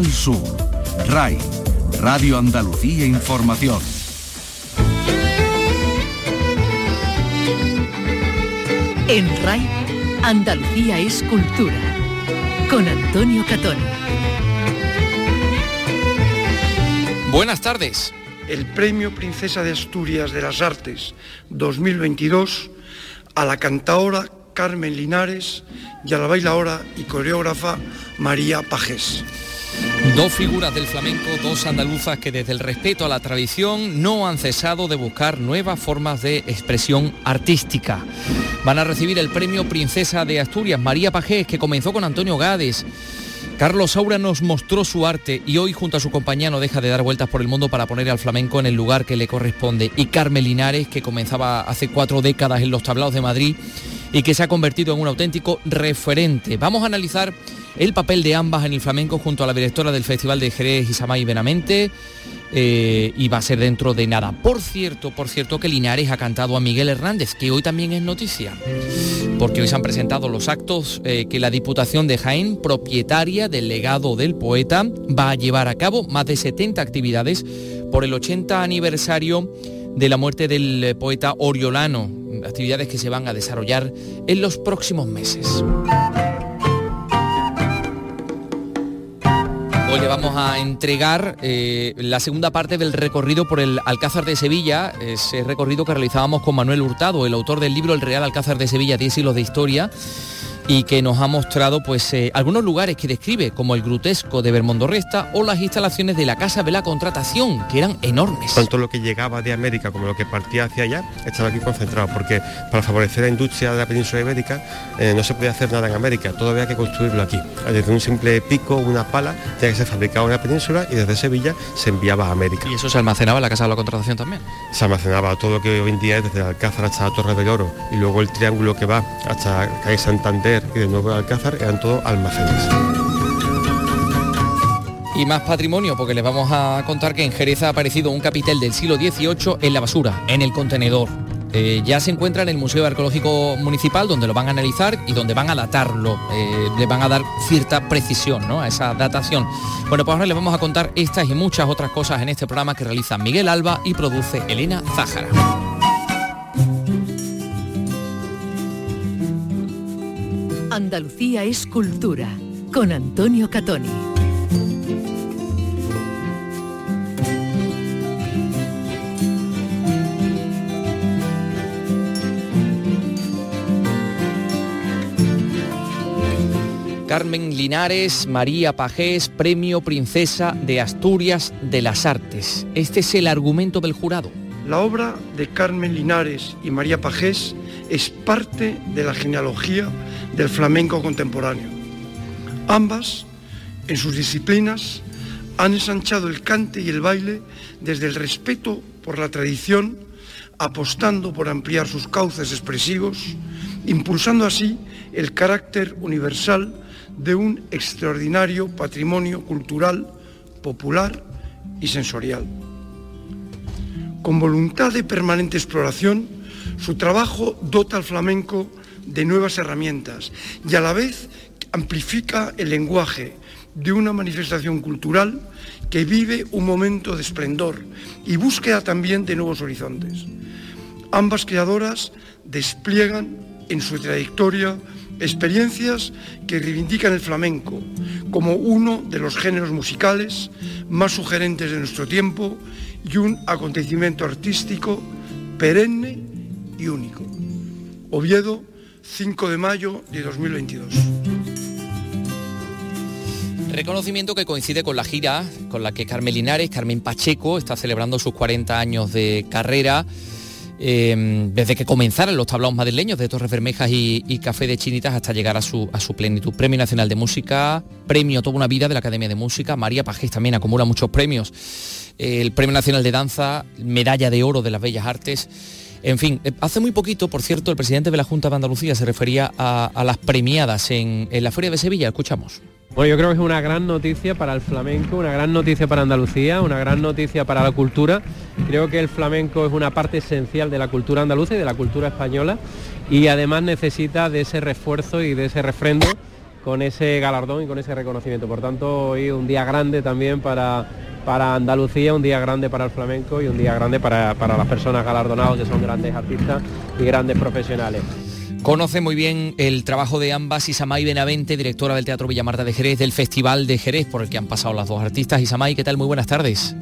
Canal Sur, RAI, Radio Andalucía Información. En RAI, Andalucía es cultura. Con Antonio Catón. Buenas tardes. El Premio Princesa de Asturias de las Artes 2022 a la cantaora Carmen Linares y a la bailaora y coreógrafa María Pajés. Dos figuras del flamenco, dos andaluzas que desde el respeto a la tradición no han cesado de buscar nuevas formas de expresión artística. Van a recibir el premio Princesa de Asturias, María Pajés, que comenzó con Antonio Gades. Carlos Saura nos mostró su arte y hoy junto a su compañía no deja de dar vueltas por el mundo para poner al flamenco en el lugar que le corresponde. Y Carmen Linares, que comenzaba hace cuatro décadas en los tablaos de Madrid y que se ha convertido en un auténtico referente. Vamos a analizar el papel de ambas en el flamenco junto a la directora del Festival de Jerez, Isamay Benamente, eh, y va a ser dentro de nada. Por cierto, por cierto que Linares ha cantado a Miguel Hernández, que hoy también es noticia, porque hoy se han presentado los actos eh, que la Diputación de Jaén, propietaria del legado del poeta, va a llevar a cabo más de 70 actividades por el 80 aniversario de la muerte del poeta Oriolano, actividades que se van a desarrollar en los próximos meses. Hoy le vamos a entregar eh, la segunda parte del recorrido por el Alcázar de Sevilla, ese recorrido que realizábamos con Manuel Hurtado, el autor del libro El Real Alcázar de Sevilla, 10 siglos de historia y que nos ha mostrado pues eh, algunos lugares que describe como el grutesco de Bermondo Resta o las instalaciones de la Casa de la Contratación, que eran enormes. Tanto lo que llegaba de América como lo que partía hacia allá estaba aquí concentrado, porque para favorecer la industria de la península ibérica eh, no se podía hacer nada en América, todo había que construirlo aquí. Desde un simple pico, una pala, tenía que ser fabricado en la península y desde Sevilla se enviaba a América. ¿Y eso se almacenaba en la Casa de la Contratación también? Se almacenaba todo lo que hoy en día es desde el Alcázar hasta la Torre del Oro y luego el triángulo que va hasta calle Santander y de nuevo Alcázar eran todos almacenes. Y más patrimonio, porque les vamos a contar que en Jerez ha aparecido un capitel del siglo XVIII en la basura, en el contenedor. Eh, ya se encuentra en el Museo Arqueológico Municipal, donde lo van a analizar y donde van a datarlo, eh, le van a dar cierta precisión ¿no? a esa datación. Bueno, pues ahora les vamos a contar estas y muchas otras cosas en este programa que realiza Miguel Alba y produce Elena Zájara. Andalucía es cultura, con Antonio Catoni. Carmen Linares, María Pajés, Premio Princesa de Asturias de las Artes. Este es el argumento del jurado. La obra de Carmen Linares y María Pajés es parte de la genealogía del flamenco contemporáneo. Ambas, en sus disciplinas, han ensanchado el cante y el baile desde el respeto por la tradición, apostando por ampliar sus cauces expresivos, impulsando así el carácter universal de un extraordinario patrimonio cultural, popular y sensorial. Con voluntad de permanente exploración, su trabajo dota al flamenco de nuevas herramientas y a la vez amplifica el lenguaje de una manifestación cultural que vive un momento de esplendor y búsqueda también de nuevos horizontes. Ambas creadoras despliegan en su trayectoria experiencias que reivindican el flamenco como uno de los géneros musicales más sugerentes de nuestro tiempo y un acontecimiento artístico perenne y único. Oviedo, 5 de mayo de 2022. Reconocimiento que coincide con la gira con la que Carmen Linares, Carmen Pacheco, está celebrando sus 40 años de carrera. eh, desde que comenzaron los tablaos madrileños de Torres Bermejas y, Café de Chinitas hasta llegar a su, a su plenitud. Premio Nacional de Música, premio Toda una Vida de la Academia de Música. María Pajés también acumula muchos premios. El Premio Nacional de Danza, Medalla de Oro de las Bellas Artes. En fin, eh, hace muy poquito, por cierto, el presidente de la Junta de Andalucía se refería a, las premiadas en, en la Feria de Sevilla. Escuchamos. Bueno, yo creo que es una gran noticia para el flamenco, una gran noticia para Andalucía, una gran noticia para la cultura. Creo que el flamenco es una parte esencial de la cultura andaluza y de la cultura española y además necesita de ese refuerzo y de ese refrendo con ese galardón y con ese reconocimiento. Por tanto, hoy un día grande también para, para Andalucía, un día grande para el flamenco y un día grande para, para las personas galardonadas que son grandes artistas y grandes profesionales. Conoce muy bien el trabajo de ambas Isamay Benavente, directora del Teatro Villamarta de Jerez, del Festival de Jerez, por el que han pasado las dos artistas. Isamay, ¿qué tal? Muy buenas tardes.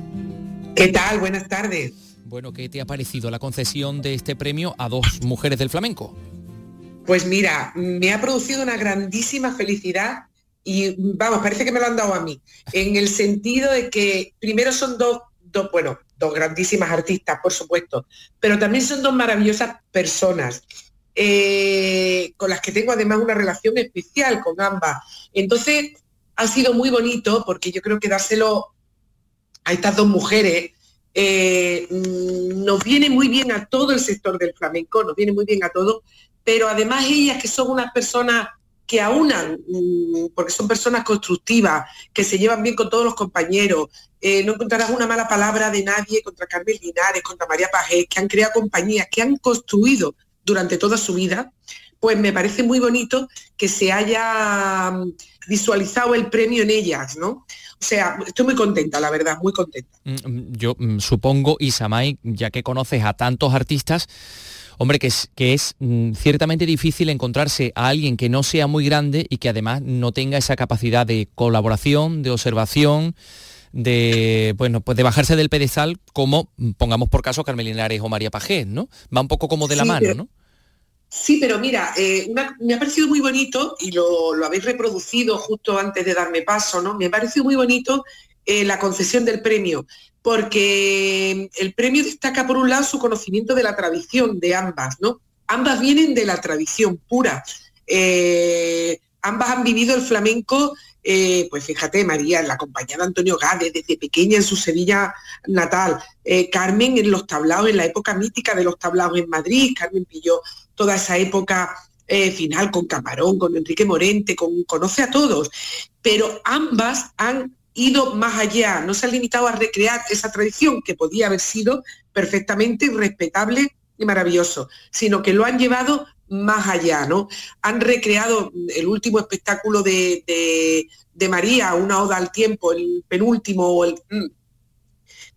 ¿Qué tal? Buenas tardes. Bueno, ¿qué te ha parecido la concesión de este premio a dos mujeres del flamenco? Pues mira, me ha producido una grandísima felicidad y vamos, parece que me lo han dado a mí, en el sentido de que primero son dos, dos bueno, dos grandísimas artistas, por supuesto, pero también son dos maravillosas personas. Eh, con las que tengo además una relación especial con ambas. Entonces, ha sido muy bonito porque yo creo que dárselo a estas dos mujeres eh, mm, nos viene muy bien a todo el sector del flamenco, nos viene muy bien a todo, pero además ellas que son unas personas que aunan, mm, porque son personas constructivas, que se llevan bien con todos los compañeros. Eh, no encontrarás una mala palabra de nadie contra Carmen Linares, contra María Pajés, que han creado compañías, que han construido durante toda su vida, pues me parece muy bonito que se haya mm, visualizado el premio en ellas, ¿no? O sea, estoy muy contenta, la verdad, muy contenta. Mm, yo supongo, Isamay, ya que conoces a tantos artistas, hombre, que es, que es ciertamente difícil encontrarse a alguien que no sea muy grande y que además no tenga esa capacidad de colaboración, de observación, de bueno pues de bajarse del pedestal como pongamos por caso Carmen Linares o María Pajés, ¿no? Va un poco como de la mano, ¿no? Sí, pero mira, eh, me ha parecido muy bonito y lo, habéis reproducido justo antes de darme paso, ¿no? Me ha parecido muy bonito eh, la concesión del premio, porque el premio destaca por un lado su conocimiento de la tradición de ambas, ¿no? Ambas vienen de la tradición pura. Eh, ambas han vivido el flamenco, pues fíjate, María, en la compañía de Antonio Gade, desde pequeña en su Sevilla natal, Carmen en los tablaos, en la época mítica de los tablaos en Madrid, Carmen pilló toda esa época eh, final con Camarón, con Enrique Morente, con Conoce a todos, pero ambas han ido más allá, no se han limitado a recrear esa tradición que podía haber sido perfectamente respetable y maravilloso, sino que lo han llevado más allá, ¿no? Han recreado el último espectáculo de, de María, una oda al tiempo, el penúltimo, el, mm,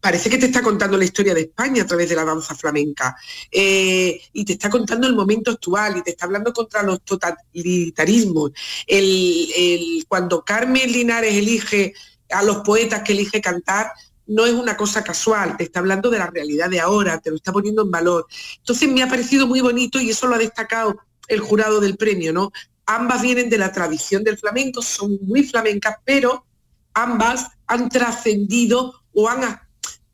parece que te está contando la historia de España a través de la danza flamenca eh, y te está contando el momento actual y te está hablando contra los totalitarismos. cuando Carmen Linares elige a los poetas que elige cantar, no es una cosa casual, te está hablando de la realidad de ahora, te lo está poniendo en valor. Entonces me ha parecido muy bonito y eso lo ha destacado el jurado del premio, ¿no? Ambas vienen de la tradición del flamenco, son muy flamencas, pero ambas han trascendido o han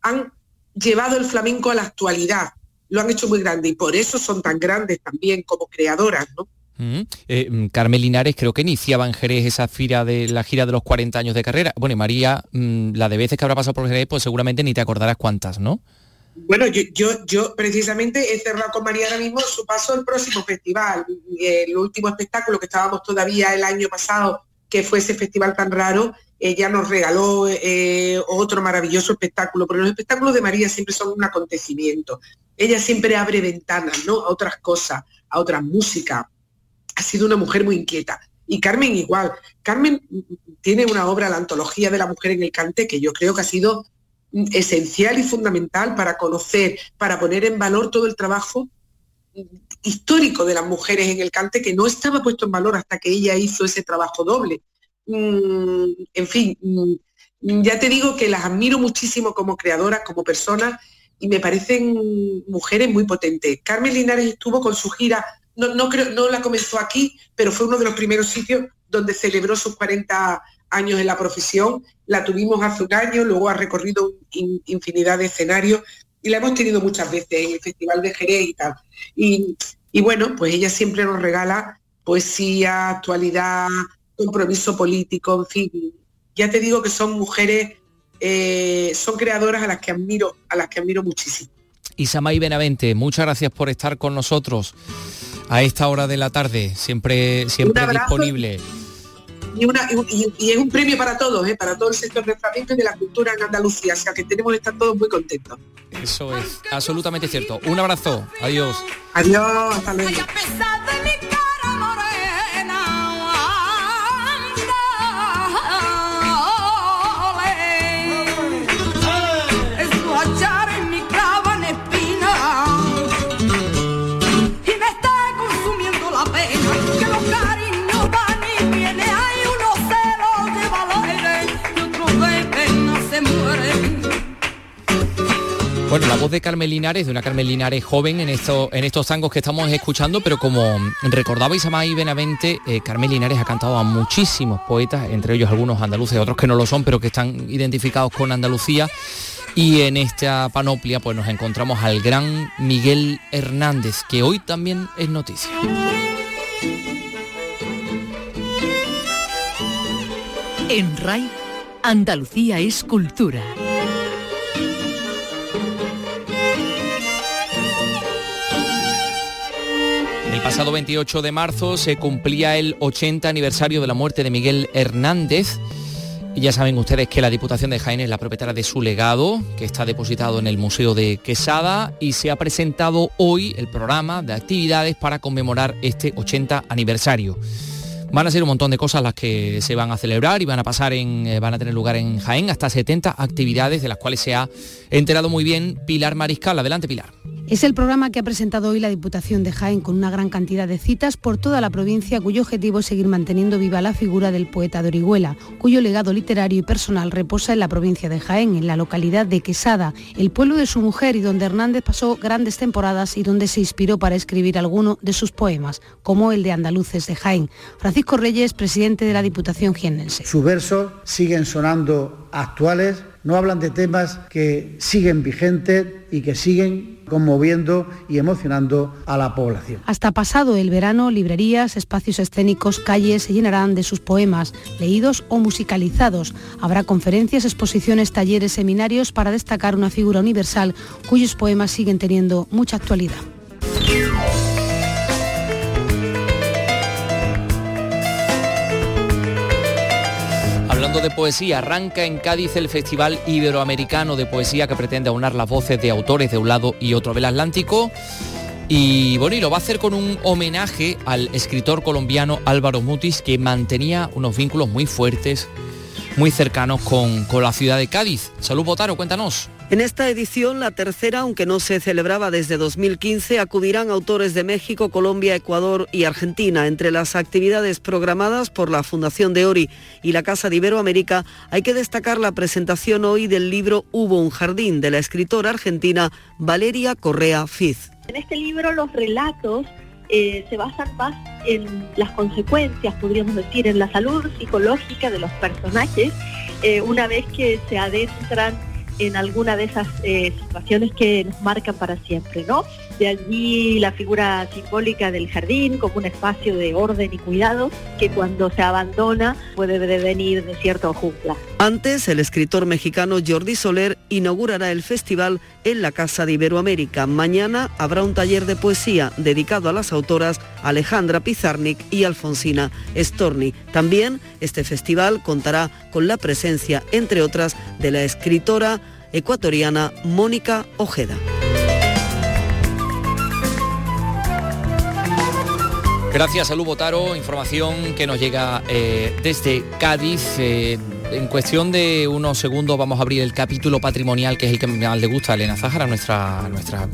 han llevado el flamenco a la actualidad, lo han hecho muy grande y por eso son tan grandes también como creadoras. Eh, mm, Carmen Linares creo que iniciaba en Jerez esa gira de la gira de los 40 años de carrera. Bueno, y María, mm, la de veces que habrá pasado por Jerez, pues seguramente ni te acordarás cuántas, ¿no? Bueno, yo, yo, yo precisamente he cerrado con María ahora mismo su paso al próximo festival. El último espectáculo que estábamos todavía el año pasado, que fue ese festival tan raro, ella nos regaló eh, otro maravilloso espectáculo, pero los espectáculos de María siempre son un acontecimiento. Ella siempre abre ventanas, ¿no? A otras cosas, a otra música. Ha sido una mujer muy inquieta. Y Carmen igual. Carmen tiene una obra, la antología de la mujer en el cante, que yo creo que ha sido esencial y fundamental para conocer, para poner en valor todo el trabajo histórico de las mujeres en el cante que no estaba puesto en valor hasta que ella hizo ese trabajo doble. Mm, en fin, mm, ya te digo que las admiro muchísimo como creadoras, como personas, y me parecen mujeres muy potentes. Carmen Linares estuvo con su gira, no, no, creo, la comenzó aquí, pero fue uno de los primeros sitios donde celebró sus 40 años en la profesión. La tuvimos hace un año, luego ha recorrido infinidad de escenarios y la hemos tenido muchas veces en el Festival de Jerez y tal. Y, y bueno, pues ella siempre nos regala poesía, actualidad, compromiso político, en fin. Ya te digo que son mujeres, eh, son creadoras a las que admiro, a las que admiro muchísimo. Isamay Benavente, muchas gracias por estar con nosotros a esta hora de la tarde, siempre, siempre disponible. Y, es un premio para todos, ¿eh? para todo el sector de flamenco y de la cultura en Andalucía, o sea que tenemos que estar todos muy contentos. Eso es absolutamente cierto. Un abrazo, adiós. Adiós, hasta luego. Bueno, la voz de Carmen Linares, de una Carmen Linares joven en, esto, en estos tangos que estamos escuchando, pero como recordabais a May Benavente, eh, Carmen Linares ha cantado a muchísimos poetas, entre ellos algunos andaluces, otros que no lo son, pero que están identificados con Andalucía. Y en esta panoplia pues nos encontramos al gran Miguel Hernández, que hoy también es noticia. En RAI, Andalucía es cultura. El pasado 28 de marzo se cumplía el 80 aniversario de la muerte de Miguel Hernández. Y ya saben ustedes que la Diputación de Jaén es la propietaria de su legado, que está depositado en el Museo de Quesada y se ha presentado hoy el programa de actividades para conmemorar este 80 aniversario. Van a ser un montón de cosas las que se van a celebrar y van a pasar en, eh, van a tener lugar en Jaén hasta 70 actividades de las cuales se ha enterado muy bien Pilar Mariscal. Adelante Pilar. Es el programa que ha presentado hoy la Diputación de Jaén con una gran cantidad de citas por toda la provincia cuyo objetivo es seguir manteniendo viva la figura del poeta de Orihuela, cuyo legado literario y personal reposa en la provincia de Jaén, en la localidad de Quesada, el pueblo de su mujer y donde Hernández pasó grandes temporadas y donde se inspiró para escribir alguno de sus poemas, como el de Andaluces de Jaén. Francisco Reyes, presidente de la Diputación jiennense. Sus versos siguen sonando actuales, no hablan de temas que siguen vigentes y que siguen conmoviendo y emocionando a la población. Hasta pasado el verano, librerías, espacios escénicos, calles se llenarán de sus poemas, leídos o musicalizados. Habrá conferencias, exposiciones, talleres, seminarios para destacar una figura universal cuyos poemas siguen teniendo mucha actualidad. De poesía, arranca en Cádiz el Festival Iberoamericano de Poesía que pretende aunar las voces de autores de un lado y otro del Atlántico. Y bueno, y lo va a hacer con un homenaje al escritor colombiano Álvaro Mutis, que mantenía unos vínculos muy fuertes, muy cercanos con, con la ciudad de Cádiz. Salud Botaro, cuéntanos. En esta edición, la tercera, aunque no se celebraba desde 2015, acudirán autores de México, Colombia, Ecuador y Argentina. Entre las actividades programadas por la Fundación de Ori y la Casa de Iberoamérica, hay que destacar la presentación hoy del libro Hubo un jardín de la escritora argentina Valeria Correa Fiz. En este libro los relatos eh, se basan más en las consecuencias, podríamos decir, en la salud psicológica de los personajes, eh, una vez que se adentran en alguna de esas eh, situaciones que nos marcan para siempre, ¿no? De allí la figura simbólica del jardín como un espacio de orden y cuidado que cuando se abandona puede devenir desierto o jungla. Antes, el escritor mexicano Jordi Soler inaugurará el festival en la Casa de Iberoamérica. Mañana habrá un taller de poesía dedicado a las autoras Alejandra Pizarnik y Alfonsina Storni. También este festival contará con la presencia, entre otras, de la escritora ecuatoriana Mónica Ojeda. Gracias a Lu Botaro, información que nos llega eh, desde Cádiz. Eh, en cuestión de unos segundos vamos a abrir el capítulo patrimonial, que es el que más le gusta a Elena Zájara, nuestra, nuestra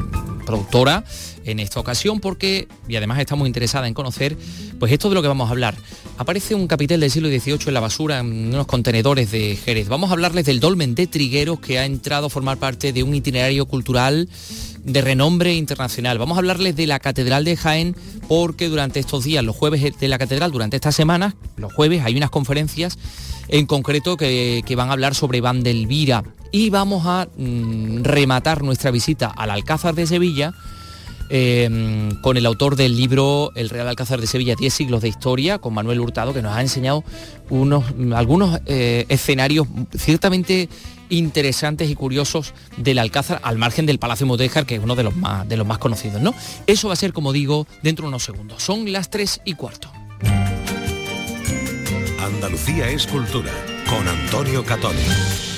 productora, en esta ocasión, porque, y además está muy interesada en conocer, pues esto de lo que vamos a hablar. Aparece un capitel del siglo XVIII en la basura, en unos contenedores de Jerez. Vamos a hablarles del dolmen de Trigueros, que ha entrado a formar parte de un itinerario cultural de renombre internacional. Vamos a hablarles de la Catedral de Jaén porque durante estos días, los jueves de la Catedral, durante estas semanas, los jueves hay unas conferencias en concreto que, van a hablar sobre Vandelvira y vamos a mm, rematar nuestra visita al Alcázar de Sevilla em, con el autor del libro El Real Alcázar de Sevilla, 10 siglos de historia, con Manuel Hurtado, que nos ha enseñado unos, algunos eh, escenarios ciertamente interesantes y curiosos del Alcázar al margen del Palacio Mudéjar, que es uno de los más, de los más conocidos. ¿no? Eso va a ser, como digo, dentro de unos segundos. Son las 3 y cuarto. Andalucía es cultura con Antonio Catoni.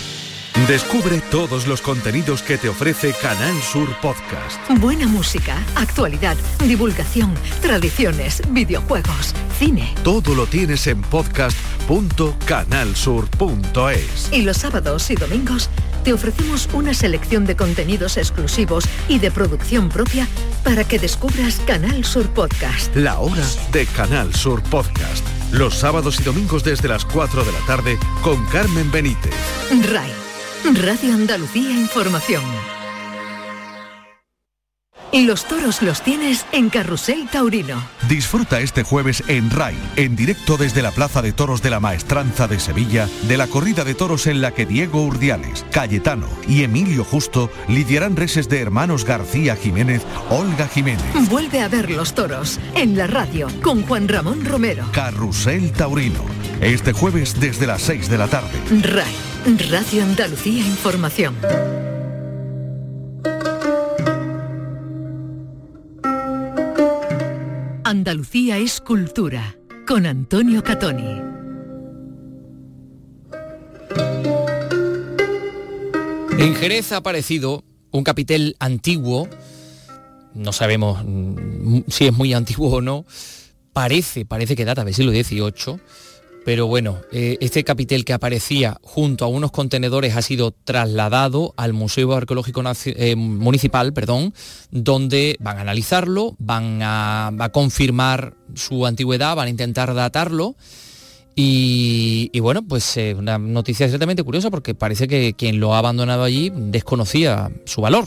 Descubre todos los contenidos que te ofrece Canal Sur Podcast. Buena música, actualidad, divulgación, tradiciones, videojuegos, cine. Todo lo tienes en podcast.canalsur.es. Y los sábados y domingos te ofrecemos una selección de contenidos exclusivos y de producción propia para que descubras Canal Sur Podcast. La hora de Canal Sur Podcast. Los sábados y domingos desde las 4 de la tarde con Carmen Benítez. RAI, Radio Andalucía Información. Los toros los tienes en Carrusel Taurino. Disfruta este jueves en RAI, en directo desde la Plaza de Toros de la Maestranza de Sevilla, de la corrida de toros en la que Diego Urdiales, Cayetano y Emilio Justo lidiarán reses de hermanos García Jiménez, Olga Jiménez. Vuelve a ver los toros en la radio con Juan Ramón Romero. Carrusel Taurino, este jueves desde las 6 de la tarde. RAI, Radio Andalucía Información. Andalucía es cultura con Antonio Catoni. En Jerez ha aparecido un capitel antiguo, no sabemos mm, si es muy antiguo o no, parece, parece que data del siglo XVIII, pero bueno, eh, este capitel que aparecía junto a unos contenedores ha sido trasladado al Museo Arqueológico eh, Municipal, perdón, donde van a analizarlo, van a, confirmar su antigüedad, van a intentar datarlo. Y, bueno, pues eh, una noticia ciertamente curiosa porque parece que quien lo ha abandonado allí desconocía su valor.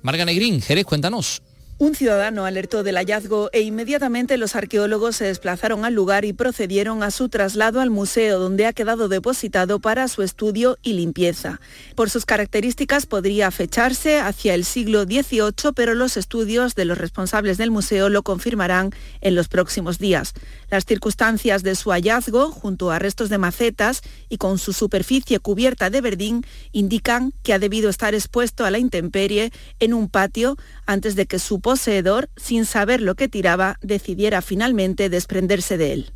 Marga Negrín, Jerez, cuéntanos. Un ciudadano alertó del hallazgo e inmediatamente los arqueólogos se desplazaron al lugar y procedieron a su traslado al museo donde ha quedado depositado para su estudio y limpieza. Por sus características podría fecharse hacia el siglo XVIII, pero los estudios de los responsables del museo lo confirmarán en los próximos días. Las circunstancias de su hallazgo, junto a restos de macetas y con su superficie cubierta de verdín, indican que ha debido estar expuesto a la intemperie en un patio antes de que su poseedor, sin saber lo que tiraba, decidiera finalmente desprenderse de él.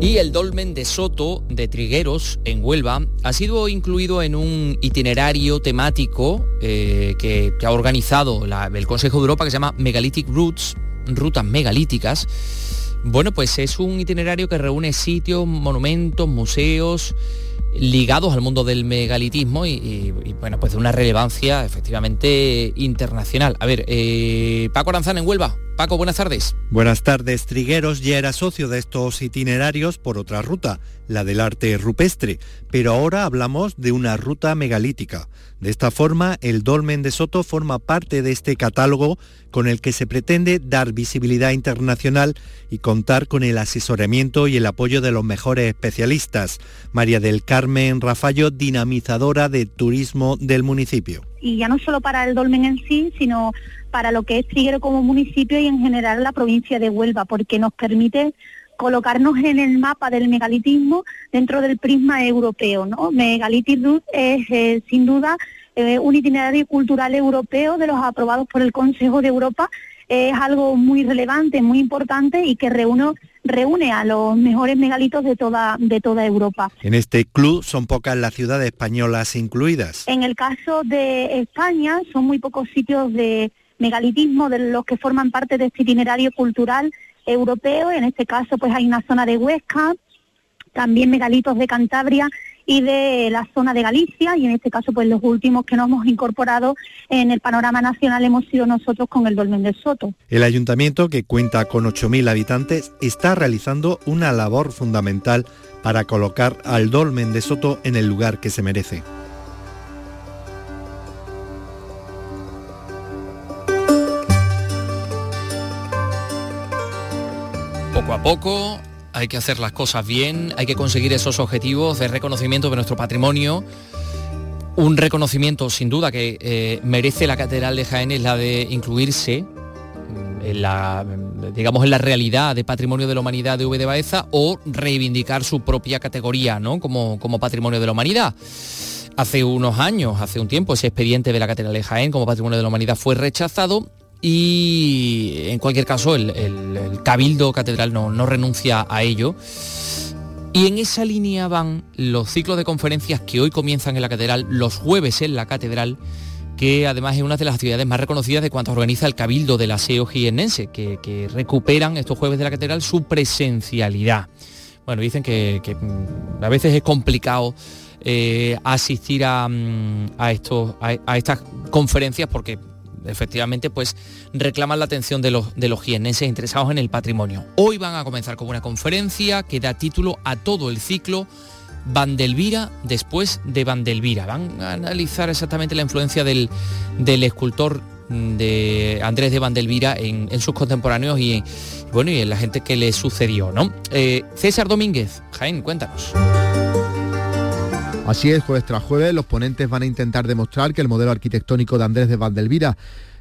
Y el dolmen de Soto de Trigueros, en Huelva, ha sido incluido en un itinerario temático eh, que, ha organizado el Consejo de Europa que se llama Megalithic Routes, rutas megalíticas. Bueno, pues es un itinerario que reúne sitios, monumentos, museos ligados al mundo del megalitismo y, bueno, pues de una relevancia efectivamente internacional. A ver, eh, Paco Aranzán en Huelva. Paco, buenas tardes. Buenas tardes. Trigueros ya era socio de estos itinerarios por otra ruta, la del arte rupestre, pero ahora hablamos de una ruta megalítica. De esta forma, el Dolmen de Soto forma parte de este catálogo con el que se pretende dar visibilidad internacional y contar con el asesoramiento y el apoyo de los mejores especialistas. María del Carmen Rafallo, dinamizadora de turismo del municipio. Y ya no solo para el Dolmen en sí, sino para lo que es Triguero como municipio y en general la provincia de Huelva, porque nos permite colocarnos en el mapa del megalitismo dentro del prisma europeo. ¿no? Megalitic Route es eh, sin duda eh, un itinerario cultural europeo de los aprobados por el Consejo de Europa. Es algo muy relevante, muy importante y que reúne, reúne a los mejores megalitos de toda, de toda Europa. En este club son pocas las ciudades españolas incluidas. En el caso de España son muy pocos sitios de megalitismo de los que forman parte de este itinerario cultural europeo. En este caso, pues hay una zona de Huesca, también megalitos de Cantabria y de la zona de Galicia y en este caso pues los últimos que nos hemos incorporado en el panorama nacional hemos sido nosotros con el Dolmen de Soto. El ayuntamiento, que cuenta con 8.000 habitantes, está realizando una labor fundamental para colocar al Dolmen de Soto en el lugar que se merece. poco a poco, hay que hacer las cosas bien, hay que conseguir esos objetivos de reconocimiento de nuestro patrimonio. Un reconocimiento sin duda que eh, merece la Catedral de Jaén es la de incluirse en la, digamos, en la realidad de patrimonio de la humanidad de V de Baeza o reivindicar su propia categoría ¿no? como, como patrimonio de la humanidad. Hace unos años, hace un tiempo, ese expediente de la Catedral de Jaén como patrimonio de la humanidad fue rechazado y en cualquier caso el, Cabildo Catedral no, no, renuncia a ello. Y en esa línea van los ciclos de conferencias que hoy comienzan en la Catedral, los jueves en la Catedral, que además es una de las actividades más reconocidas de cuanto organiza el Cabildo del Aseo Jiennense, que, recuperan estos jueves de la Catedral su presencialidad. Bueno, dicen que, mm, a veces es complicado eh, asistir a, mm, a, estos, a estas conferencias porque efectivamente pues reclaman la atención de los, de los jiennenses interesados en el patrimonio. Hoy van a comenzar con una conferencia que da título a todo el ciclo Vandelvira después de Vandelvira. Van a analizar exactamente la influencia del, del escultor de Andrés de Vandelvira en, en, sus contemporáneos y bueno y en la gente que le sucedió, ¿no? Eh, César Domínguez, Jaén, cuéntanos. Así es, jueves tras jueves, los ponentes van a intentar demostrar que el modelo arquitectónico de Andrés de Vandelvira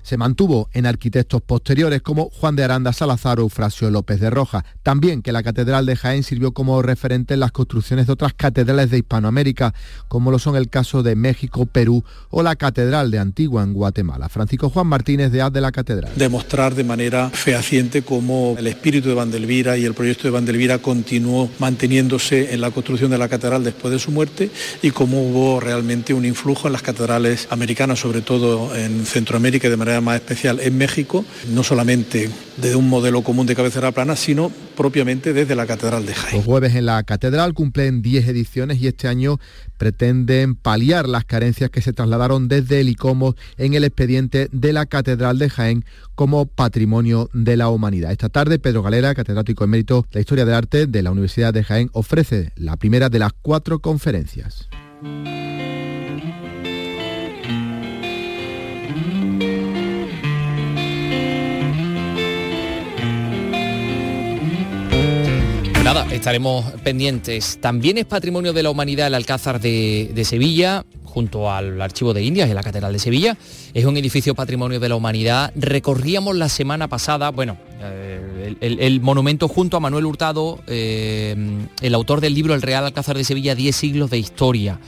se mantuvo en arquitectos posteriores como Juan de Aranda Salazar o Eufrasio López de Roja. También que la Catedral de Jaén sirvió como referente en las construcciones de otras catedrales de Hispanoamérica, como lo son el caso de México, Perú o la Catedral de Antigua en Guatemala. Francisco Juan Martínez de Ad de la Catedral. Demostrar de manera fehaciente cómo el espíritu de Vandelvira y el proyecto de Vandelvira continuó manteniéndose en la construcción de la catedral después de su muerte y cómo hubo realmente un influjo en las catedrales americanas, sobre todo en Centroamérica de manera más especial en México, no solamente desde un modelo común de cabecera plana, sino propiamente desde la Catedral de Jaén. Los jueves en la Catedral cumplen 10 ediciones y este año pretenden paliar las carencias que se trasladaron desde el ICOMOS en el expediente de la Catedral de Jaén como Patrimonio de la Humanidad. Esta tarde, Pedro Galera, catedrático emérito de la Historia del Arte de la Universidad de Jaén, ofrece la primera de las cuatro conferencias. Nada, estaremos pendientes. También es patrimonio de la humanidad el Alcázar de, Sevilla, junto al Archivo de Indias y la Catedral de Sevilla. Es un edificio patrimonio de la humanidad. Recorríamos la semana pasada, bueno, eh, el, el, monumento junto a Manuel Hurtado, eh, el autor del libro El Real Alcázar de Sevilla, 10 siglos de historia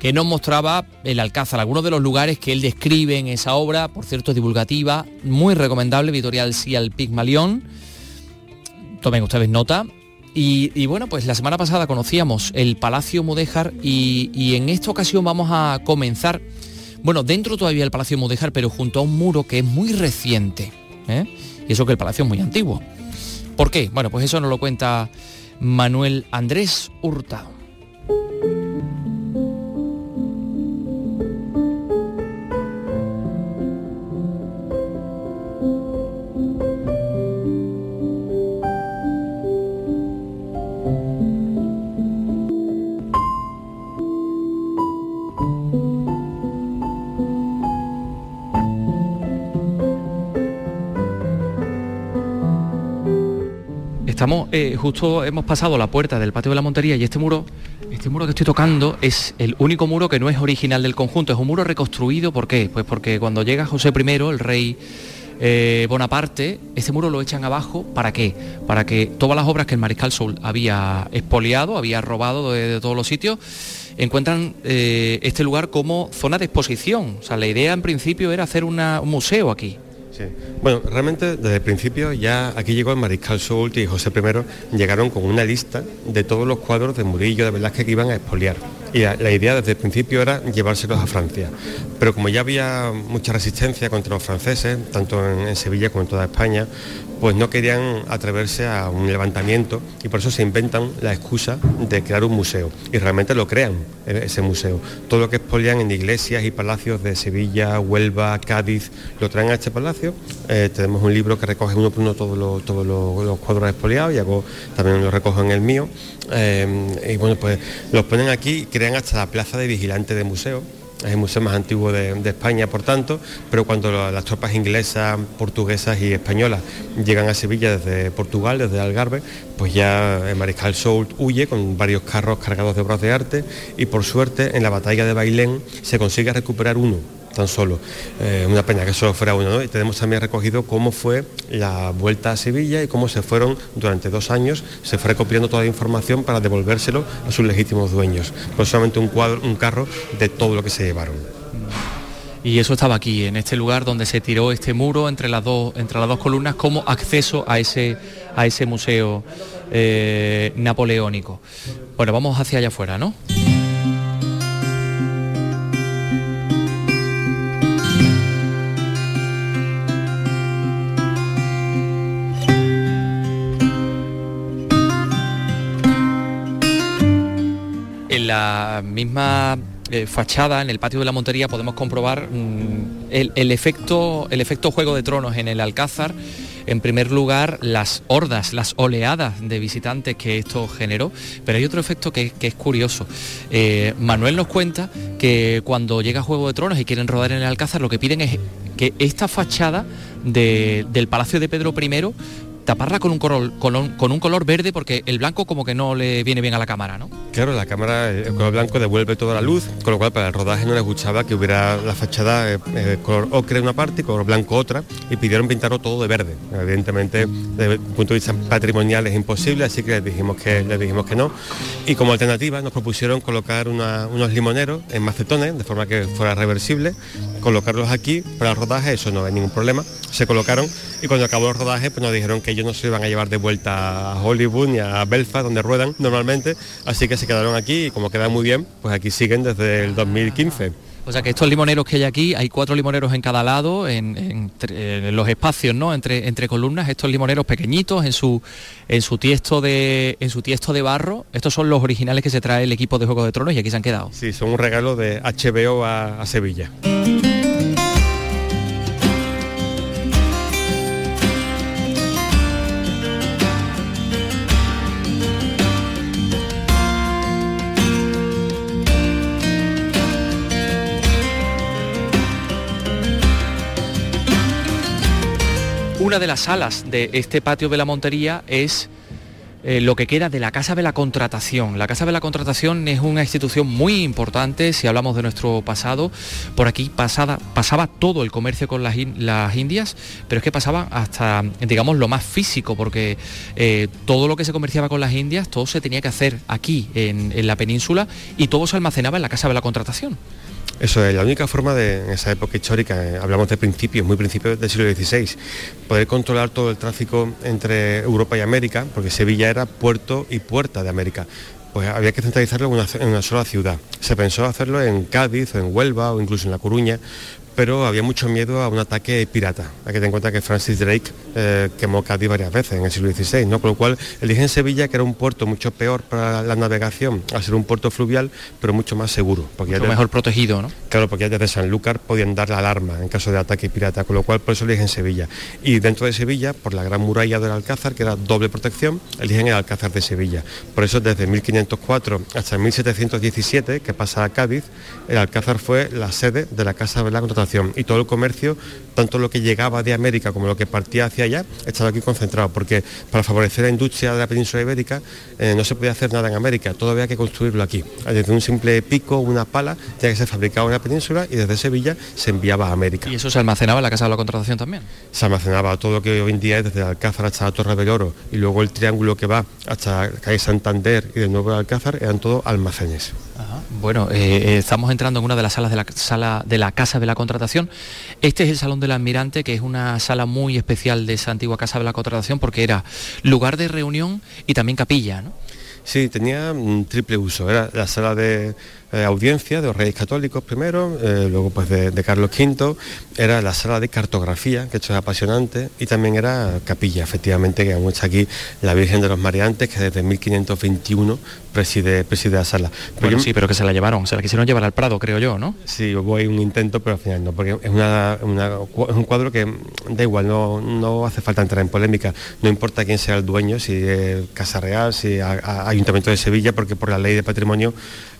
que nos mostraba el Alcázar, algunos de los lugares que él describe en esa obra, por cierto, divulgativa, muy recomendable, Editorial Cial Pigmalión. Tomen ustedes nota, y, bueno, pues la semana pasada conocíamos el Palacio Mudéjar y, y, en esta ocasión vamos a comenzar, bueno, dentro todavía del Palacio Mudéjar, pero junto a un muro que es muy reciente. ¿eh? Y eso que el palacio es muy antiguo. ¿Por qué? Bueno, pues eso nos lo cuenta Manuel Andrés Hurtado. Eh, justo hemos pasado la puerta del patio de la Montería y este muro, este muro que estoy tocando es el único muro que no es original del conjunto, es un muro reconstruido, ¿por qué? Pues porque cuando llega José I, el rey eh, Bonaparte, este muro lo echan abajo, ¿para qué? Para que todas las obras que el mariscal Soul había expoliado, había robado de, de todos los sitios, encuentran eh, este lugar como zona de exposición. O sea, la idea en principio era hacer una, un museo aquí. Sí. Bueno, realmente desde el principio ya aquí llegó el Mariscal Soult y José I llegaron con una lista de todos los cuadros de Murillo, de Velázquez que iban a expoliar. Y la, idea desde el principio era llevárselos a Francia. Pero como ya había mucha resistencia contra los franceses, tanto en, Sevilla como en toda España, pues no querían atreverse a un levantamiento y por eso se inventan la excusa de crear un museo. Y realmente lo crean, ese museo. Todo lo que expolian en iglesias y palacios de Sevilla, Huelva, Cádiz, lo traen a este palacio. Eh, tenemos un libro que recoge uno por uno todos los, cuadros expoliados y hago, también lo recojo en el mío. Eh, y bueno, pues los ponen aquí hasta la plaza de vigilante de museo. Es el museo más antiguo de, de, España, por tanto, pero cuando las tropas inglesas, portuguesas y españolas llegan a Sevilla desde Portugal, desde Algarve, pues ya el mariscal Soult huye con varios carros cargados de obras de arte y por suerte en la batalla de Bailén se consigue recuperar uno tan solo. Eh, una pena que solo fuera uno, ¿no? Y tenemos también recogido cómo fue la vuelta a Sevilla y cómo se fueron durante dos años, se fue recopilando toda la información para devolvérselo a sus legítimos dueños. No solamente un, cuadro, un carro de todo lo que se llevaron. Y eso estaba aquí, en este lugar donde se tiró este muro entre las dos, entre las dos columnas como acceso a ese, a ese museo eh, napoleónico. Bueno, vamos hacia allá afuera, ¿no? La misma eh, fachada, en el patio de la Montería, podemos comprobar mmm, el, efecto, el efecto Juego de Tronos en el Alcázar, en primer lugar, las hordas, las oleadas de visitantes que esto generó, pero hay otro efecto que, es curioso. Eh, Manuel nos cuenta que cuando llega Juego de Tronos y quieren rodar en el Alcázar, lo que piden es que esta fachada del Palacio de Pedro I taparla con un, color, con, un, color verde porque el blanco como que no le viene bien a la cámara, ¿no? Claro, la cámara, el color blanco devuelve toda la luz, con lo cual para el rodaje no les gustaba que hubiera la fachada eh, eh, color ocre una parte y color blanco otra, y pidieron pintarlo todo de verde. Evidentemente, desde el punto de vista patrimonial es imposible, así que les dijimos que, les dijimos que no. Y como alternativa nos propusieron colocar unos limoneros en macetones, de forma que fuera reversible, colocarlos aquí para el rodaje, eso no hay ningún problema. Se colocaron y cuando acabó el rodaje pues nos dijeron que ellos no se iban a llevar de vuelta a Hollywood ni a Belfast, donde ruedan normalmente, así que se quedaron aquí y como quedan muy bien, pues aquí siguen desde el 2015. O sea que estos limoneros que hay aquí, hay cuatro limoneros en cada lado, en, los espacios, ¿no? Entre, entre columnas, estos limoneros pequeñitos en su, en su tiesto de en su tiesto de barro. Estos son los originales que se trae el equipo de Juego de Tronos y aquí se han quedado. Sí, son un regalo de HBO a Sevilla. Una de las salas de este patio de la Montería es eh, lo que queda de la Casa de la Contratación. La Casa de la Contratación es una institución muy importante, si hablamos de nuestro pasado, por aquí pasaba todo el comercio con las, Indias, pero es que pasaba hasta, digamos, lo más físico, porque eh, todo lo que se comerciaba con las Indias, todo se tenía que hacer aquí, en la península, y todo se almacenaba en la Casa de la Contratación. Eso es la única forma de, en esa época histórica, eh, hablamos de principios, muy principios del siglo XVI, poder controlar todo el tráfico entre Europa y América, porque Sevilla era puerto y puerta de América pues había que centralizarlo en una, en una, sola ciudad. Se pensó hacerlo en Cádiz o en Huelva o incluso en La Coruña, pero había mucho miedo a un ataque pirata. Hay que tener en cuenta que Francis Drake eh, quemó Cádiz varias veces en el siglo XVI, ¿no? con lo cual elige en Sevilla, que era un puerto mucho peor para la navegación, a ser un puerto fluvial, pero mucho más seguro. Porque mucho mejor protegido, ¿no? Claro, porque ya desde Sanlúcar podían dar la alarma en caso de ataque pirata, con lo cual por eso eligen Sevilla. Y dentro de Sevilla, por la gran muralla del Alcázar, que era doble protección, eligen el Alcázar de Sevilla. Por eso desde 1504 hasta 1717, que pasa a Cádiz, el Alcázar fue la sede de la Casa de la Y todo el comercio, tanto lo que llegaba de América como lo que partía hacia allá, estaba aquí concentrado, porque para favorecer la industria de la península ibérica eh, no se podía hacer nada en América, todo había que construirlo aquí. Desde un simple pico, una pala, tenía que ser fabricado en la península y desde Sevilla se enviaba a América. ¿Y eso se almacenaba en la Casa de la Contratación también? Se almacenaba todo lo que hoy en día es desde Alcázar hasta la Torre del Oro y luego el triángulo que va hasta calle Santander y de nuevo Alcázar, eran todos almacenes. Bueno, eh, estamos entrando en una de las salas de la sala de la Casa de la Contratación. Este es el Salón del Almirante, que es una sala muy especial de esa antigua Casa de la Contratación porque era lugar de reunión y también capilla, ¿no? Sí, tenía un triple uso. Era la sala de eh, audiencia de los reyes católicos primero, eh, luego pues de, Carlos V, era la sala de cartografía, que esto es apasionante, y también era capilla, efectivamente, que muestra aquí la Virgen de los Mariantes, que desde 1521 preside, preside la sala. Pero sí, pero que se la llevaron, se la quisieron llevar al Prado, creo yo, ¿no? Sí, hubo ahí un intento, pero al final no, porque es, un cuadro que da igual, no, no hace falta entrar en polémica, no importa quién sea el dueño, si es Casa Real, si Ayuntamiento de Sevilla, porque por la ley de patrimonio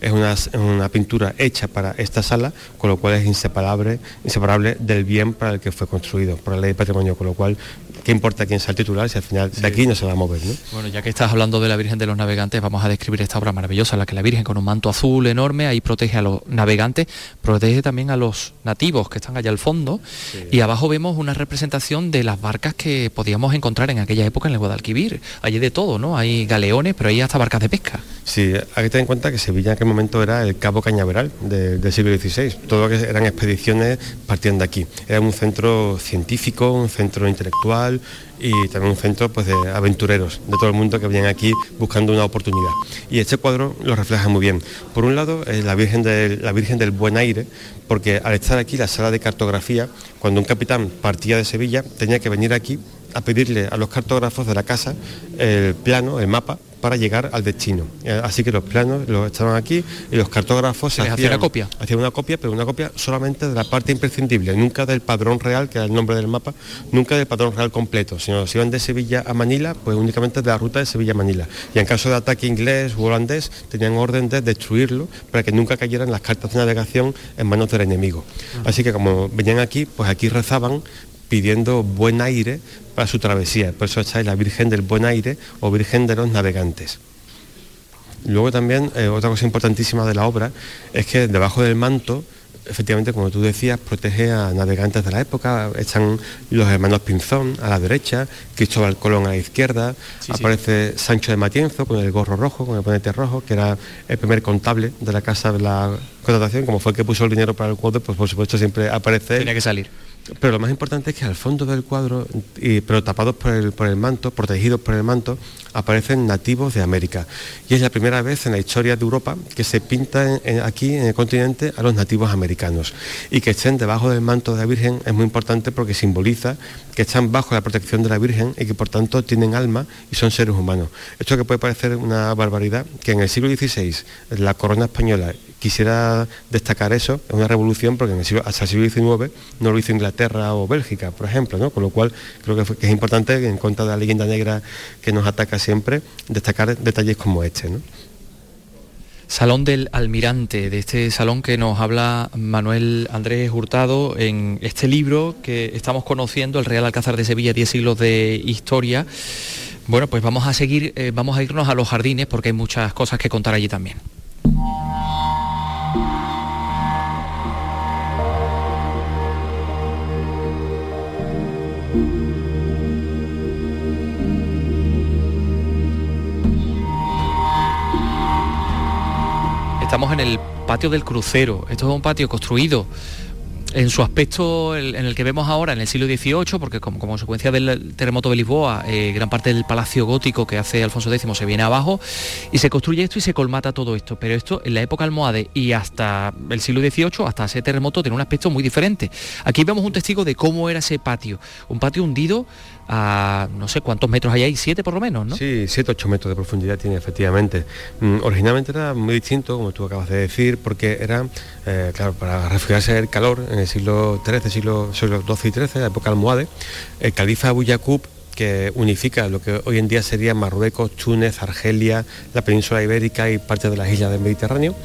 es una, una pintura hecha para esta sala, con lo cual es inseparable, inseparable del bien para el que fue construido por la ley de patrimonio, con lo cual, ¿qué importa quién sea el titular si al final de aquí no se va a mover? Bueno, ya que estás hablando de la Virgen de los Navegantes, vamos a describir esta obra maravillosa, en la que la Virgen con un manto azul enorme, ahí protege a los navegantes, protege también a los nativos que están allá al fondo, y abajo vemos una representación de las barcas que podíamos encontrar en aquella época en el Guadalquivir. Allí de todo, ¿no? Hay galeones, pero hay hasta barcas de pesca. Sí, hay que tener en cuenta que Sevilla en aquel momento era el Cabo Cañaveral del siglo XVI. Todo lo que eran expediciones partían de aquí. Era un centro científico, un centro intelectual y también un centro pues, de aventureros de todo el mundo que venían aquí buscando una oportunidad. Y este cuadro lo refleja muy bien. Por un lado, es la Virgen, la Virgen del Buen Aire, porque al estar aquí la sala de cartografía, cuando un capitán partía de Sevilla, tenía que venir aquí a pedirle a los cartógrafos de la casa el plano, el mapa para llegar al destino. Eh, así que los planos los estaban aquí y los cartógrafos se hacían una copia. Hacían una copia, pero una copia solamente de la parte imprescindible, nunca del padrón real, que era el nombre del mapa, nunca del padrón real completo, sino si iban de Sevilla a Manila, pues únicamente de la ruta de Sevilla a Manila. Y en caso de ataque inglés o holandés, tenían orden de destruirlo para que nunca cayeran las cartas de navegación en manos del enemigo. Así que como venían aquí, pues aquí rezaban pidiendo buen aire para su travesía. Por eso está la Virgen del Buen Aire o Virgen de los Navegantes. Luego también, eh, otra cosa importantísima de la obra es que debajo del manto efectivamente, como tú decías, protege a navegantes de la época. Están los hermanos Pinzón a la derecha, Cristóbal Colón a la izquierda, aparece Sancho de Matienzo con el gorro rojo, con el ponete rojo, que era el primer contable de la casa de la contratación, como fue el que puso el dinero para el cuadro, pues por supuesto siempre aparece. Tenía que salir. Pero lo más importante es que al fondo del cuadro, pero tapados por el, por el manto, protegidos por el manto, aparecen nativos de América. Y es la primera vez en la historia de Europa que se pinta aquí en el continente a los nativos americanos. Y que estén debajo del manto de la Virgen es muy importante porque simboliza que están bajo la protección de la Virgen y que por tanto tienen alma y son seres humanos. Esto que puede parecer una barbaridad, que en el siglo XVI la corona española quisiera destacar eso, es una revolución porque en el siglo, hasta el siglo XIX no lo hizo Inglaterra o Bélgica, por ejemplo, ¿no? con lo cual creo que, es importante en contra de la leyenda negra que nos ataca siempre, destacar detalles como este. Salón del Almirante, de este salón que nos habla Manuel Andrés Hurtado en este libro que estamos conociendo, El Real Alcázar de Sevilla, 10 siglos de historia. Bueno, pues vamos a seguir, eh, vamos a irnos a los jardines porque hay muchas cosas que contar allí también. Estamos en el patio del crucero. Esto es un patio construido en su aspecto en el que vemos ahora en el siglo XVIII, porque como, consecuencia del terremoto de Lisboa, eh, gran parte del palacio gótico que hace Alfonso X se viene abajo y se construye esto y se colmata todo esto. Pero esto en la época almohade y hasta el siglo XVIII, hasta ese terremoto, tiene un aspecto muy diferente. Aquí vemos un testigo de cómo era ese patio. Un patio hundido a no sé cuántos metros hay ahí, siete por lo menos, ¿no? Sí, siete, ocho metros de profundidad tiene efectivamente. Mm, originalmente era muy distinto, como tú acabas de decir, porque era, eh, claro, para refugiarse del calor en el siglo XIII, siglo, siglo XII y XIII, la época almohade, el califa Abu Yaqub que unifica lo que hoy en día sería Marruecos, Túnez, Argelia, la península ibérica y parte de las islas del Mediterráneo,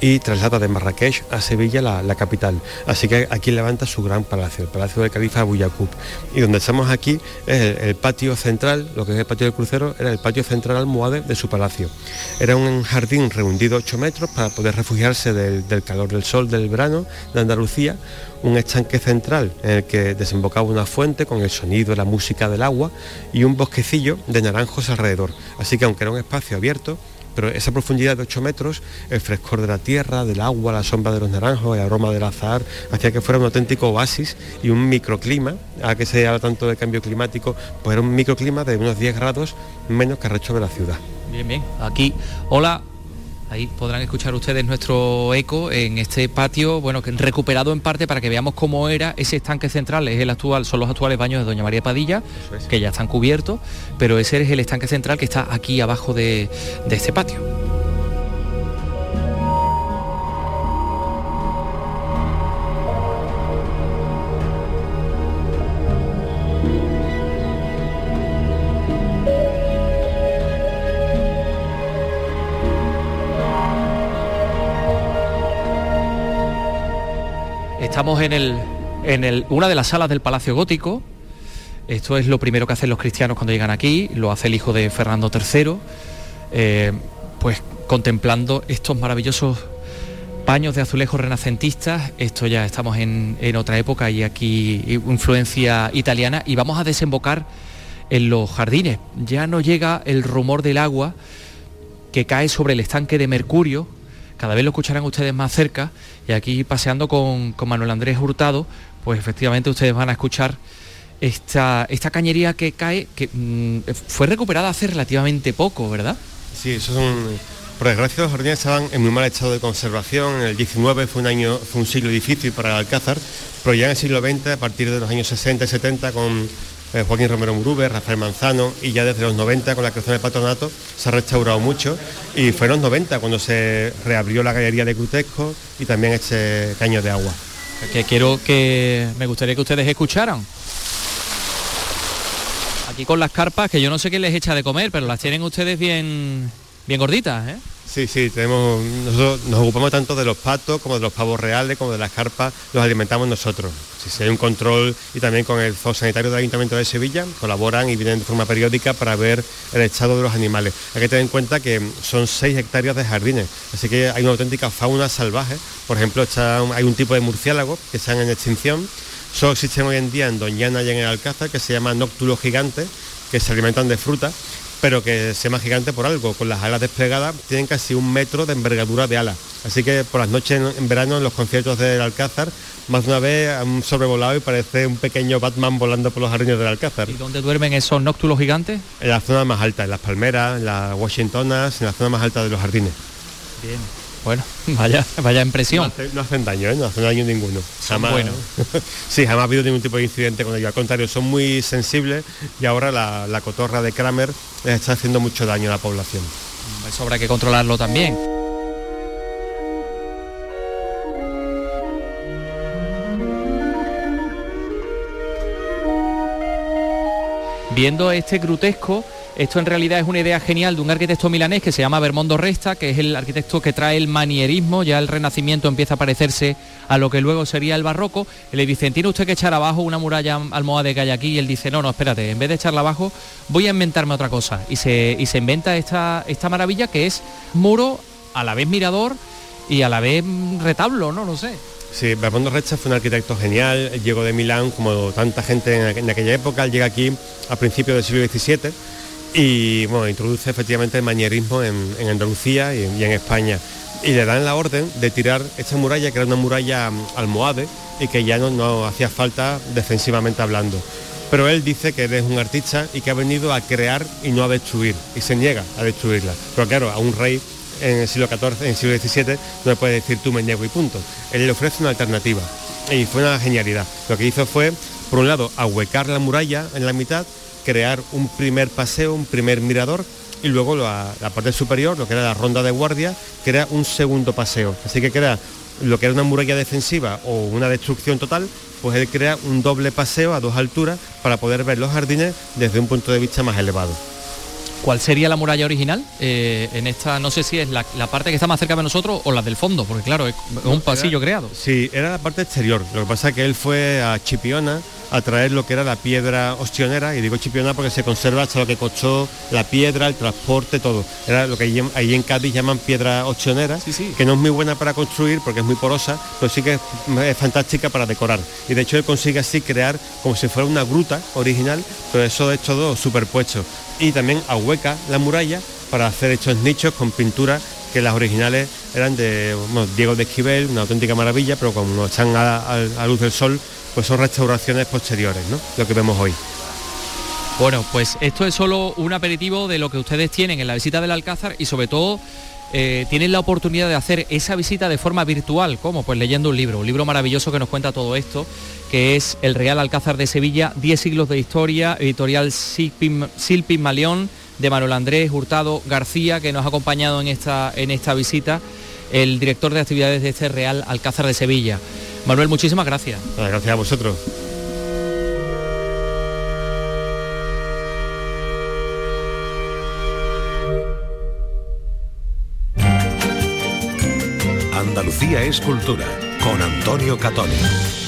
y traslada de Marrakech a Sevilla, la, capital. Así que aquí levanta su gran palacio, el Palacio del Califa Abu. Y donde estamos aquí es el, patio central, lo que es el patio del crucero, era el patio central almohade de su palacio. Era un jardín reundido 8 metros para poder refugiarse del calor del sol del verano de Andalucía, un estanque central en el que desembocaba una fuente con el sonido, la música del agua y un bosquecillo de naranjos alrededor. Así que aunque era un espacio abierto, pero esa profundidad de 8 metros, el frescor de la tierra, del agua, la sombra de los naranjos, el aroma del azahar, hacía que fuera un auténtico oasis y un microclima, a que se habla tanto de cambio climático, pues era un microclima de unos 10 grados menos que el resto de la ciudad. Bien, bien. Aquí, hola, Ahí podrán escuchar ustedes nuestro eco en este patio, bueno, recuperado en parte para que veamos cómo era ese estanque central, es el actual, son los actuales baños de Doña María Padilla, que ya están cubiertos, pero ese es el estanque central que está aquí abajo de, de este patio. Estamos en, el, en una de las salas del Palacio Gótico. Esto es lo primero que hacen los cristianos cuando llegan aquí, lo hace el hijo de Fernando III, eh, pues contemplando estos maravillosos paños de azulejos renacentistas. Esto ya estamos en, en otra época y aquí influencia italiana y vamos a desembocar en los jardines. Ya no llega el rumor del agua que cae sobre el estanque de Mercurio, cada vez lo escucharán ustedes más cerca y aquí paseando con, Manuel Andrés Hurtado, pues efectivamente ustedes van a escuchar esta, esta cañería que cae, que mm, fue recuperada hace relativamente poco, ¿verdad? Sí, eso son... Por desgracia los jardines estaban en muy mal estado de conservación, en el 19 fue un año, fue un siglo difícil para el Alcázar, pero ya en el siglo XX, a partir de los años 60 y 70, con eh, Joaquín Romero Murube, Rafael Manzano, y ya desde los 90 con la creación del patronato se ha restaurado mucho y fue en los 90 cuando se reabrió la galería de Crutesco y también este caño de agua. Que quiero que me gustaría que ustedes escucharan. Aquí con las carpas, que yo no sé qué les echa de comer, pero las tienen ustedes bien, bien gorditas, ¿eh? Sí, sí, tenemos, nosotros nos ocupamos tanto de los patos como de los pavos reales, como de las carpas, los alimentamos nosotros. Si hay un control y también con el zoo sanitario del Ayuntamiento de Sevilla, colaboran y vienen de forma periódica para ver el estado de los animales. Hay que tener en cuenta que son 6 hectáreas de jardines, así que hay una auténtica fauna salvaje. Por ejemplo, hay un tipo de murciélago que están en extinción. Solo existen hoy en día en Doñana y en el Alcázar, que se llama nóctulo gigante, que se alimentan de fruta pero que se llama gigante por algo. Con las alas desplegadas tienen casi un metro de envergadura de alas. Así que por las noches en, verano en los conciertos del Alcázar, más de una vez han sobrevolado y parece un pequeño Batman volando por los jardines del Alcázar. ¿Y dónde duermen esos nóctulos gigantes? En la zona más alta, en las palmeras, en las Washingtonas, en la zona más alta de los jardines. Bien. Bueno, vaya, vaya impresión. No, hacen daño, ¿eh? no hacen daño ninguno. Jamás, bueno. sí, jamás ha habido ningún tipo de incidente con ellos. Al contrario, son muy sensibles y ahora la, cotorra de Kramer está haciendo mucho daño a la población. Eso habrá que controlarlo también. Viendo este grutesco, esto en realidad es una idea genial de un arquitecto milanés que se llama Bermondo Resta, que es el arquitecto que trae el manierismo, ya el renacimiento empieza a parecerse a lo que luego sería el barroco. le dicen, tiene usted que echar abajo una muralla almohade que hay aquí, y él dice, no, no, espérate, en vez de echarla abajo, voy a inventarme otra cosa. Y se, y se inventa esta, esta maravilla que es muro, a la vez mirador y a la vez retablo, ¿no? No sé. Sí, Bermondo Resta fue un arquitecto genial, llegó de Milán como tanta gente en, aquella época, llega aquí a principios del siglo XVII y bueno, introduce efectivamente el manierismo en, Andalucía y en, España. Y le dan la orden de tirar esta muralla, que era una muralla mm, almohade y que ya no, no hacía falta defensivamente hablando. Pero él dice que él es un artista y que ha venido a crear y no a destruir, y se niega a destruirla. Pero claro, a un rey en el siglo XIV, en el siglo XVII, no le puede decir tú me niego y punto. Él le ofrece una alternativa. Y fue una genialidad. Lo que hizo fue, por un lado, ahuecar la muralla en la mitad crear un primer paseo, un primer mirador y luego la, parte superior, lo que era la ronda de guardia, crea un segundo paseo. Así que crea lo que era una muralla defensiva o una destrucción total, pues él crea un doble paseo a dos alturas para poder ver los jardines desde un punto de vista más elevado. ¿Cuál sería la muralla original? Eh, en esta, no sé si es la, parte que está más cerca de nosotros o la del fondo, porque claro, es un pasillo creado. Sí, era la parte exterior. Lo que pasa es que él fue a Chipiona, a traer lo que era la piedra ostionera, y digo chipiona porque se conserva hasta lo que costó la piedra, el transporte, todo. Era lo que ahí en Cádiz llaman piedra ostionera, que no es muy buena para construir porque es muy porosa, pero sí que es, fantástica para decorar. Y de hecho él consigue así crear como si fuera una gruta original, pero eso es todo superpuesto. Y también ahueca la muralla para hacer estos nichos con pinturas que las originales eran de Diego de Esquivel, una auténtica maravilla, pero como están a, luz del sol, pues son restauraciones posteriores. Lo que vemos hoy. Bueno, pues esto es solo un aperitivo de lo que ustedes tienen en la visita del Alcázar y sobre todo eh, tienen la oportunidad de hacer esa visita de forma virtual, ¿cómo? Pues leyendo un libro, un libro maravilloso que nos cuenta todo esto, que es El Real Alcázar de Sevilla, 10 siglos de historia, editorial Silpin, Maleón, de Manuel Andrés Hurtado García, que nos ha acompañado en esta, en esta visita, el director de actividades de este Real Alcázar de Sevilla. Manuel, muchísimas gracias. Gracias a vosotros. Andalucía es cultura con Antonio Catoni.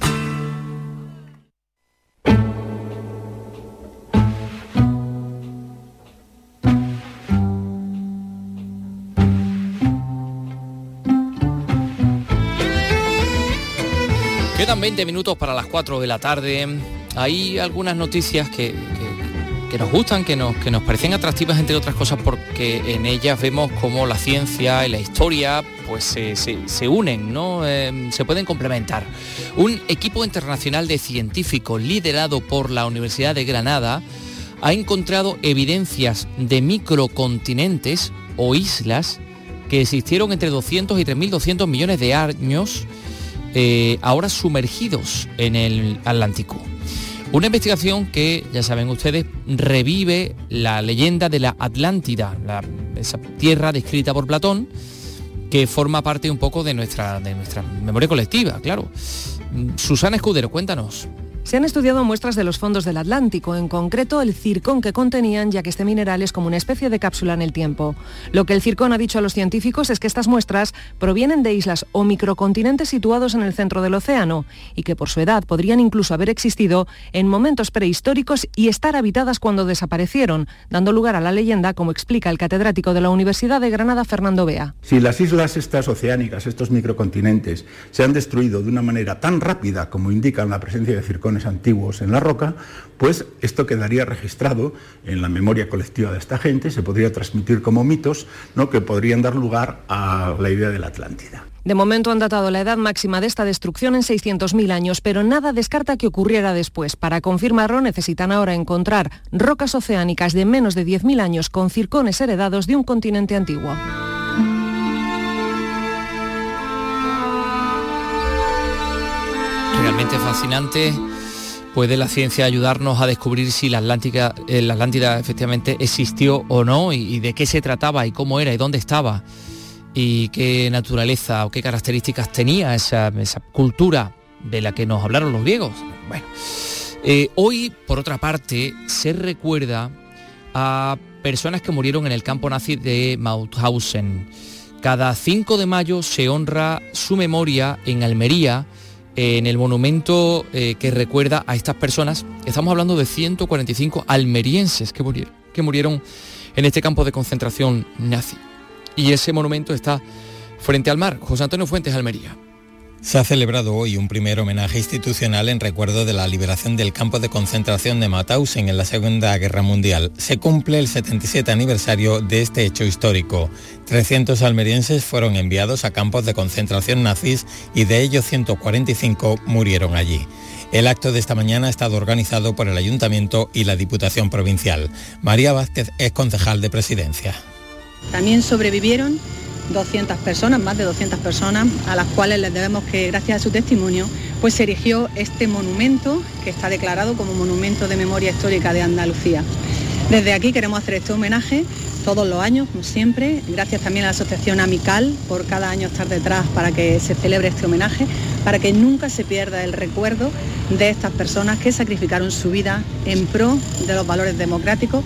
Quedan 20 minutos para las 4 de la tarde. Hay algunas noticias que, nos gustan, que nos, que nos parecen atractivas entre otras cosas porque en ellas vemos cómo la ciencia y la historia pues se, unen, ¿no? Em, se pueden complementar. Un equipo internacional de científicos liderado por la Universidad de Granada ha encontrado evidencias de microcontinentes o islas que existieron entre 200 y 3.200 millones de años, eh, ahora sumergidos en el Atlántico. Una investigación que, ya saben ustedes, revive la leyenda de la Atlántida, esa tierra descrita por Platón, que forma parte un poco de nuestra, de nuestra memoria colectiva, claro. Susana Escudero, cuéntanos. Se han estudiado muestras de los fondos del Atlántico, en concreto el circón que contenían, ya que este mineral es como una especie de cápsula en el tiempo. Lo que el circón ha dicho a los científicos es que estas muestras provienen de islas o microcontinentes situados en el centro del océano y que por su edad podrían incluso haber existido en momentos prehistóricos y estar habitadas cuando desaparecieron, dando lugar a la leyenda, como explica el catedrático de la Universidad de Granada, Fernando Bea. Si las islas estas oceánicas, estos microcontinentes, se han destruido de una manera tan rápida como indica la presencia de circón antiguos en la roca, pues esto quedaría registrado en la memoria colectiva de esta gente, se podría transmitir como mitos ¿no? que podrían dar lugar a la idea de la Atlántida. De momento han datado la edad máxima de esta destrucción en 600.000 años, pero nada descarta que ocurriera después. Para confirmarlo necesitan ahora encontrar rocas oceánicas de menos de 10.000 años con circones heredados de un continente antiguo. Realmente fascinante ¿Puede la ciencia ayudarnos a descubrir si la eh, Atlántida efectivamente existió o no y, de qué se trataba y cómo era y dónde estaba y qué naturaleza o qué características tenía esa, cultura de la que nos hablaron los griegos? Bueno, eh, hoy, por otra parte, se recuerda a personas que murieron en el campo nazi de Mauthausen. Cada 5 de mayo se honra su memoria en Almería, en el monumento eh, que recuerda a estas personas. Estamos hablando de 145 almerienses que murieron, que murieron en este campo de concentración nazi. Y ese monumento está frente al mar. José Antonio Fuentes, Almería. Se ha celebrado hoy un primer homenaje institucional en recuerdo de la liberación del campo de concentración de Mauthausen en la Segunda Guerra Mundial. Se cumple el 77 aniversario de este hecho histórico. 300 almerienses fueron enviados a campos de concentración nazis y de ellos 145 murieron allí. El acto de esta mañana ha estado organizado por el Ayuntamiento y la Diputación Provincial. María Vázquez es concejal de Presidencia. También sobrevivieron 200 personas, más de 200 personas, a las cuales les debemos que gracias a su testimonio, pues se erigió este monumento que está declarado como Monumento de Memoria Histórica de Andalucía. Desde aquí queremos hacer este homenaje todos los años, como siempre, gracias también a la Asociación Amical por cada año estar detrás para que se celebre este homenaje, para que nunca se pierda el recuerdo de estas personas que sacrificaron su vida en pro de los valores democráticos.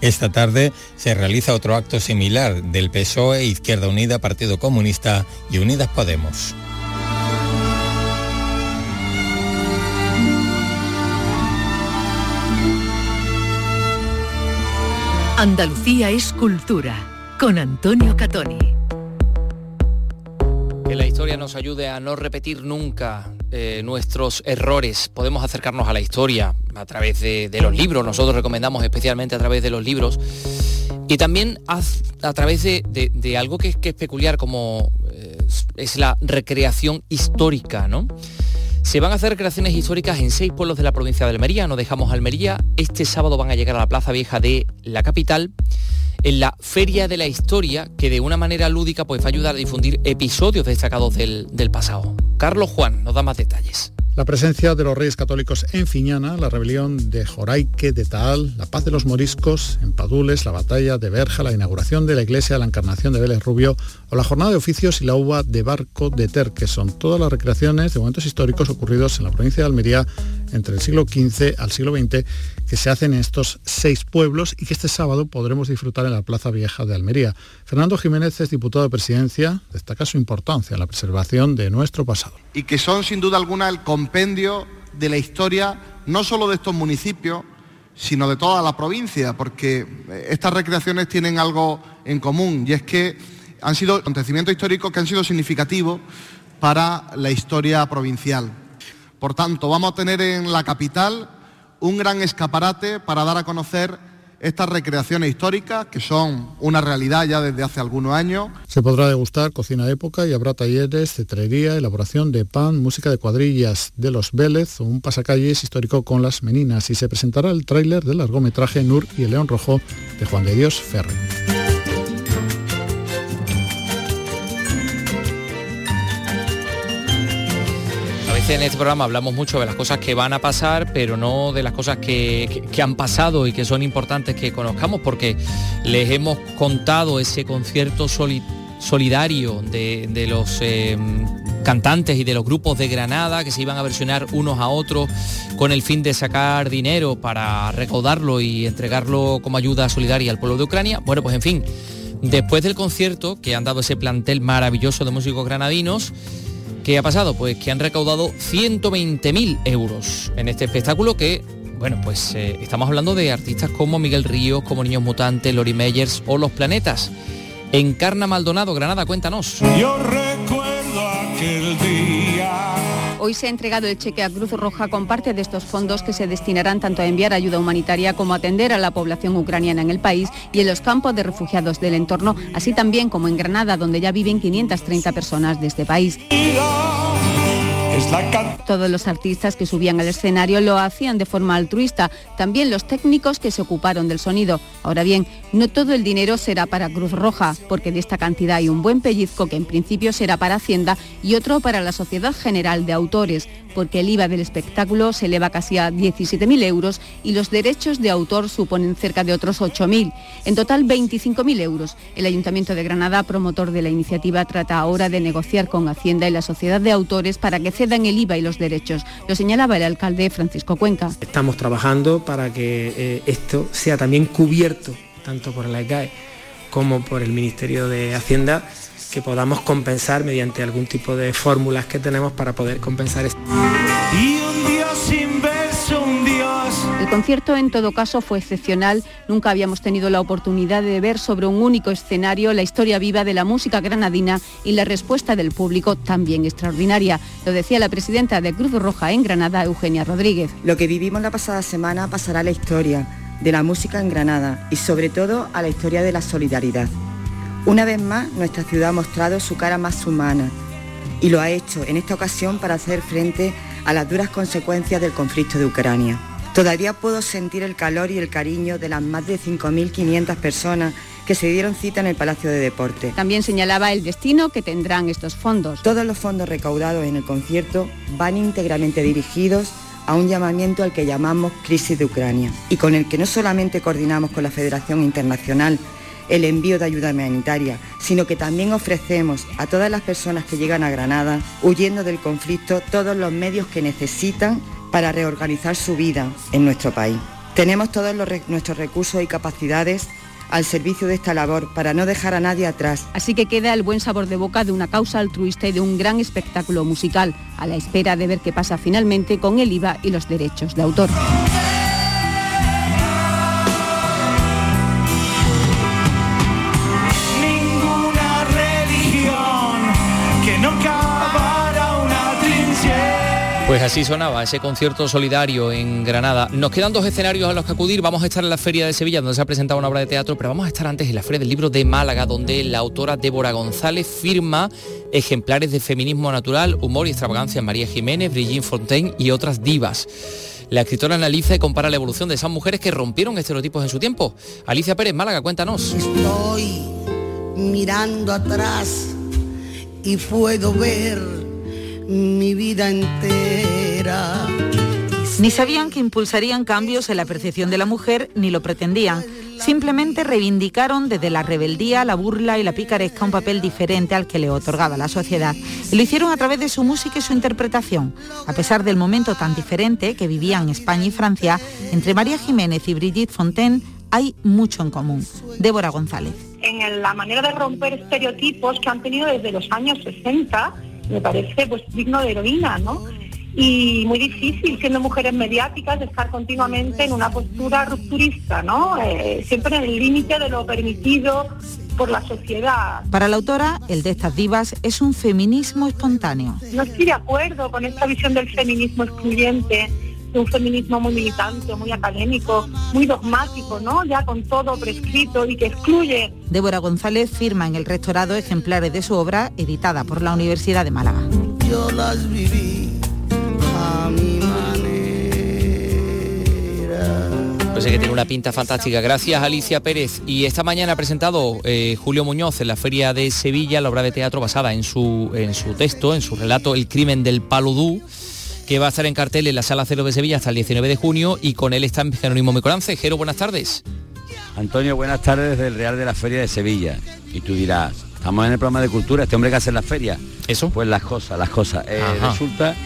Esta tarde se realiza otro acto similar del PSOE, Izquierda Unida, Partido Comunista y Unidas Podemos. Andalucía es cultura, con Antonio Catoni. Que la historia nos ayude a no repetir nunca eh, nuestros errores. Podemos acercarnos a la historia a través de, los libros. Nosotros recomendamos especialmente a través de los libros. Y también a, través de, algo que, es peculiar como eh, es la recreación histórica, ¿no? Se van a hacer recreaciones históricas en seis pueblos de la provincia de Almería. No dejamos Almería. Este sábado van a llegar a la Plaza Vieja de la capital en la Feria de la Historia, que de una manera lúdica pues, va a ayudar a difundir episodios destacados del, del pasado. Carlos Juan nos da más detalles. La presencia de los reyes católicos en Fiñana, la rebelión de Joraique de Taal, la paz de los moriscos en Padules, la batalla de Berja, la inauguración de la iglesia de la Encarnación de Vélez Rubio o la jornada de oficios y la uva de barco de Ter, que son todas las recreaciones de momentos históricos ocurridos en la provincia de Almería entre el siglo XV al siglo XX que se hacen en estos seis pueblos y que este sábado podremos disfrutar en la Plaza Vieja de Almería. Fernando Jiménez es diputado de presidencia, destaca su importancia en la preservación de nuestro pasado. Y que son sin duda alguna el compendio de la historia no solo de estos municipios, sino de toda la provincia, porque eh, estas recreaciones tienen algo en común y es que han sido acontecimientos históricos que han sido significativos para la historia provincial. Por tanto, vamos a tener en la capital un gran escaparate para dar a conocer estas recreaciones históricas que son una realidad ya desde hace algunos años. Se podrá degustar cocina de época y habrá talleres, cetrería, elaboración de pan, música de cuadrillas de los Vélez o un pasacalles histórico con las meninas y se presentará el tráiler del largometraje Nur y el León Rojo de Juan de Dios Ferre. En este programa hablamos mucho de las cosas que van a pasar, pero no de las cosas que, han pasado y que son importantes que conozcamos, porque les hemos contado ese concierto solidario de, los eh, cantantes y de los grupos de Granada que se iban a versionar unos a otros con el fin de sacar dinero para recaudarlo y entregarlo como ayuda solidaria al pueblo de Ucrania. Bueno, pues en fin, después del concierto que han dado ese plantel maravilloso de músicos granadinos, ¿Qué ha pasado? Pues que han recaudado 120.000 euros en este espectáculo que, bueno, pues eh, estamos hablando de artistas como Miguel Ríos, como Niños Mutantes, Lori Meyers o Los Planetas. Encarna Maldonado, Granada, cuéntanos. Yo recuerdo aquel día. Hoy se ha entregado el cheque a Cruz Roja con parte de estos fondos que se destinarán tanto a enviar ayuda humanitaria como a atender a la población ucraniana en el país y en los campos de refugiados del entorno, así también como en Granada, donde ya viven 530 personas de este país. Todos los artistas que subían al escenario lo hacían de forma altruista, también los técnicos que se ocuparon del sonido. Ahora bien, no todo el dinero será para Cruz Roja, porque de esta cantidad hay un buen pellizco que en principio será para Hacienda y otro para la Sociedad General de Autores porque el IVA del espectáculo se eleva casi a 17.000 euros y los derechos de autor suponen cerca de otros 8.000. En total, 25.000 euros. El Ayuntamiento de Granada, promotor de la iniciativa, trata ahora de negociar con Hacienda y la Sociedad de Autores para que cedan el IVA y los derechos. Lo señalaba el alcalde Francisco Cuenca. Estamos trabajando para que eh, esto sea también cubierto, tanto por la ECAE como por el Ministerio de Hacienda que podamos compensar mediante algún tipo de fórmulas que tenemos para poder compensar esto. El concierto en todo caso fue excepcional, nunca habíamos tenido la oportunidad de ver sobre un único escenario la historia viva de la música granadina y la respuesta del público también extraordinaria. Lo decía la presidenta de Cruz Roja en Granada, Eugenia Rodríguez. Lo que vivimos la pasada semana pasará a la historia de la música en Granada y sobre todo a la historia de la solidaridad. Una vez más, nuestra ciudad ha mostrado su cara más humana y lo ha hecho en esta ocasión para hacer frente a las duras consecuencias del conflicto de Ucrania. Todavía puedo sentir el calor y el cariño de las más de 5.500 personas que se dieron cita en el Palacio de Deporte. También señalaba el destino que tendrán estos fondos. Todos los fondos recaudados en el concierto van íntegramente dirigidos a un llamamiento al que llamamos Crisis de Ucrania y con el que no solamente coordinamos con la Federación Internacional el envío de ayuda humanitaria, sino que también ofrecemos a todas las personas que llegan a Granada, huyendo del conflicto, todos los medios que necesitan para reorganizar su vida en nuestro país. Tenemos todos nuestros recursos y capacidades al servicio de esta labor para no dejar a nadie atrás. Así que queda el buen sabor de boca de una causa altruista y de un gran espectáculo musical, a la espera de ver qué pasa finalmente con el IVA y los derechos de autor. Pues así sonaba ese concierto solidario en Granada. Nos quedan dos escenarios a los que acudir. Vamos a estar en la Feria de Sevilla, donde se ha presentado una obra de teatro, pero vamos a estar antes en la Feria del Libro de Málaga, donde la autora Débora González firma ejemplares de feminismo natural, humor y extravagancia en María Jiménez, Brigitte Fontaine y otras divas. La escritora analiza y compara la evolución de esas mujeres que rompieron estereotipos en su tiempo. Alicia Pérez, Málaga, cuéntanos. Estoy mirando atrás y puedo ver mi vida entera. Ni sabían que impulsarían cambios en la percepción de la mujer, ni lo pretendían. Simplemente reivindicaron desde la rebeldía, la burla y la picaresca un papel diferente al que le otorgaba la sociedad. Y lo hicieron a través de su música y su interpretación. A pesar del momento tan diferente que vivían España y Francia, entre María Jiménez y Brigitte Fontaine hay mucho en común. Débora González. En la manera de romper estereotipos que han tenido desde los años 60 me parece pues digno de heroína, ¿no? Y muy difícil, siendo mujeres mediáticas, estar continuamente en una postura rupturista, ¿no? Eh, siempre en el límite de lo permitido por la sociedad. Para la autora, el de estas divas es un feminismo espontáneo. No estoy de acuerdo con esta visión del feminismo excluyente un feminismo muy militante, muy académico, muy dogmático, ¿no? Ya con todo prescrito y que excluye. Débora González firma en el rectorado ejemplares de su obra editada por la Universidad de Málaga. Yo las viví a mi manera. Pues es que tiene una pinta fantástica. Gracias Alicia Pérez. Y esta mañana ha presentado eh, Julio Muñoz en la Feria de Sevilla la obra de teatro basada en su, en su texto, en su relato El crimen del Paludú que va a estar en cartel en la Sala Cero de Sevilla hasta el 19 de junio y con él está Jerónimo Mecorance. Jero, buenas tardes. Antonio, buenas tardes desde el Real de la Feria de Sevilla. Y tú dirás, estamos en el programa de cultura, este hombre que hace la feria. ¿Eso? Pues las cosas, las cosas. Eh, resulta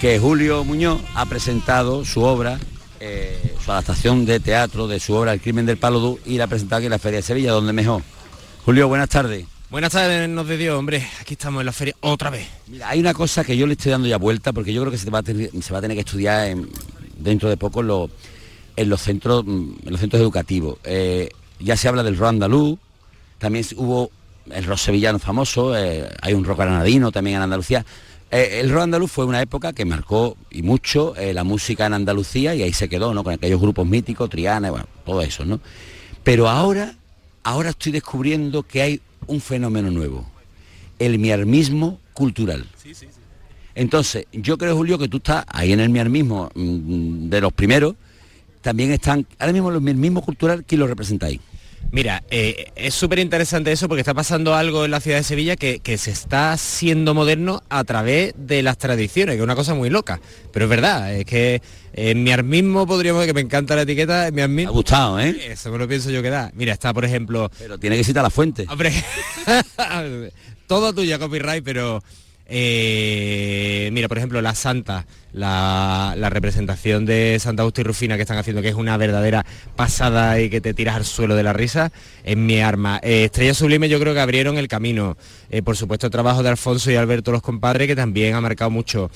que Julio Muñoz ha presentado su obra, eh, su adaptación de teatro de su obra El crimen del Paludú y la ha presentado aquí en la Feria de Sevilla, donde mejor. Julio, buenas tardes. Buenas tardes, nos de Dios, hombre. Aquí estamos en la feria otra vez. Mira, hay una cosa que yo le estoy dando ya vuelta porque yo creo que se va a tener, que estudiar en- dentro de poco en los, mm, centros educativos. Eh, ya se habla del rock andaluz, también hubo el rock sevillano famoso, eh, hay un rock granadino también en Andalucía. Eh, el rock andaluz fue una época que marcó y mucho la música en Andalucía y ahí se quedó, ¿no? Con aquellos grupos míticos, Triana, bueno, todo eso, ¿no? Pero ahora, ahora estoy descubriendo que hay un fenómeno nuevo, el miarmismo cultural. Entonces, yo creo, Julio, que tú estás ahí en el miarmismo mm, de los primeros, también están, ahora mismo los miarmismos cultural, ¿quién lo representáis? Mira, eh, es súper interesante eso porque está pasando algo en la ciudad de Sevilla que, que se está haciendo moderno a través de las tradiciones, que es una cosa muy loca. Pero es verdad, es que en mi armismo podríamos, que me encanta la etiqueta, en mi armismo... ha gustado, ¿eh? Eso me lo pienso yo que da. Mira, está por ejemplo... Pero tiene que citar la fuente. Hombre, todo tuya, copyright, pero... eh, mira, por ejemplo, la Santa, la, representación de Santa Justa y Rufina que están haciendo, que es una verdadera pasada y que te tiras al suelo de la risa, es mi arma. Eh, Estrella Sublime yo creo que abrieron el camino. Eh, por supuesto, el trabajo de Alfonso y Alberto los compadres, que también ha marcado mucho.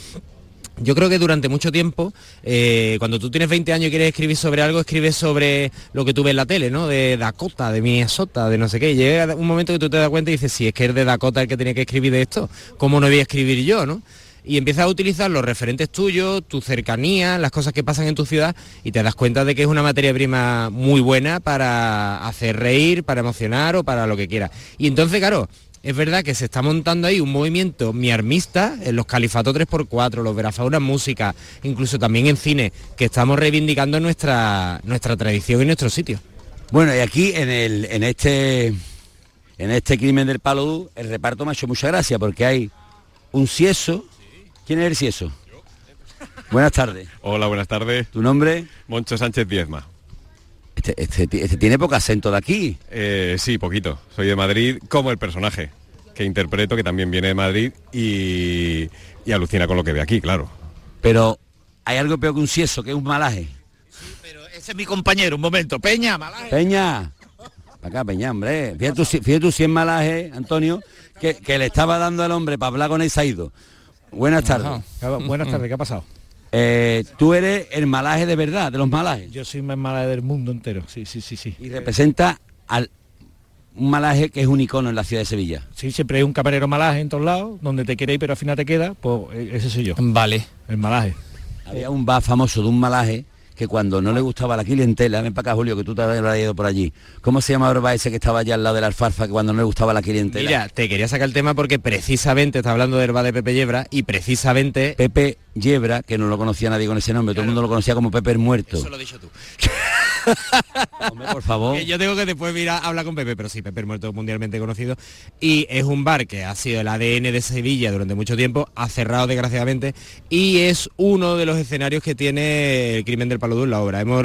Yo creo que durante mucho tiempo, eh, cuando tú tienes 20 años y quieres escribir sobre algo, escribes sobre lo que tú ves en la tele, ¿no? De Dakota, de Minnesota, de no sé qué. Llega un momento que tú te das cuenta y dices, si es que es de Dakota el que tenía que escribir de esto, ¿cómo no voy a escribir yo, no? Y empiezas a utilizar los referentes tuyos, tu cercanía, las cosas que pasan en tu ciudad y te das cuenta de que es una materia prima muy buena para hacer reír, para emocionar o para lo que quieras. Y entonces, claro, es verdad que se está montando ahí un movimiento miarmista en los califatos 3x4, los Verafauna música, incluso también en cine, que estamos reivindicando nuestra, nuestra tradición y nuestro sitio. Bueno, y aquí en, el, en, este, en este crimen del Paludú, el reparto me ha hecho mucha gracia porque hay un cieso. ¿Quién es el cieso? Buenas tardes. Hola, buenas tardes. ¿Tu nombre? Moncho Sánchez Diezma. Este, este, este tiene poco acento de aquí. Eh, sí, poquito. Soy de Madrid como el personaje que interpreto, que también viene de Madrid y, y alucina con lo que ve aquí, claro. Pero hay algo peor que un cieso, que es un malaje. Ese es mi compañero, un momento. Peña, malaje. Peña. Pa' acá, Peña, hombre. Fíjate fíjate tú si es malaje, Antonio, que, que le estaba dando al hombre para hablar con él se ha ido. Buenas tardes. Buenas tardes, ¿qué ha pasado? Eh, tú eres el malaje de verdad, de los malajes. Yo soy más mala del mundo entero, sí, sí, sí, sí. Y representa al un malaje que es un icono en la ciudad de Sevilla. Sí, siempre hay un camarero malaje en todos lados, donde te quiere ir pero al final te queda, pues eh, ese soy yo. Vale. El malaje. Había un bar famoso de un malaje que cuando no le gustaba la clientela, ven para acá Julio, que tú te habrás ido por allí. ¿Cómo se llama bar ese que estaba allá al lado de la alfarfa que cuando no le gustaba la clientela? Mira, te quería sacar el tema porque precisamente está hablando del bar de Pepe Yebra y precisamente... Pepe Yebra, que no lo conocía nadie con ese nombre, todo el mundo lo conocía como Pepe el Muerto. Eso lo dicho tú. Hombre, por favor. Yo tengo que después ir a hablar con Pepe, pero sí, Pepe el Muerto mundialmente conocido. Y es un bar que ha sido el ADN de Sevilla durante mucho tiempo, ha cerrado desgraciadamente, y es uno de los escenarios que tiene el crimen del La obra. Hemos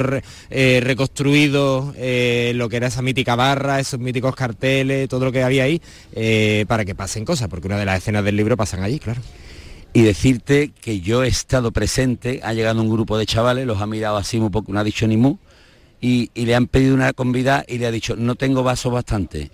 eh, reconstruido eh, lo que era esa mítica barra, esos míticos carteles, todo lo que había ahí, eh, para que pasen cosas, porque una de las escenas del libro pasan allí, claro. Y decirte que yo he estado presente, ha llegado un grupo de chavales, los ha mirado así un poco, no ha dicho ni mu, y, le han pedido una convida y le ha dicho, no tengo vaso bastante.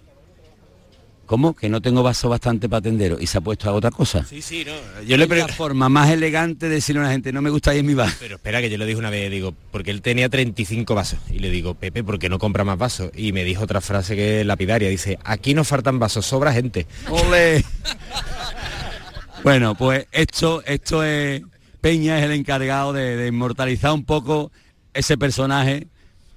¿Cómo? Que no tengo vaso bastante para atenderos. Y se ha puesto a otra cosa. Sí, sí, no. Yo le la forma más elegante de decirle a una gente, no me gusta ir en mi bar. Pero espera, que yo le dije una vez, digo, porque él tenía 35 vasos. Y le digo, Pepe, ¿por qué no compra más vasos? Y me dijo otra frase que es lapidaria. Dice, aquí no faltan vasos, sobra gente. ¡Ole! bueno, pues esto, esto es... Peña es el encargado de, de inmortalizar un poco ese personaje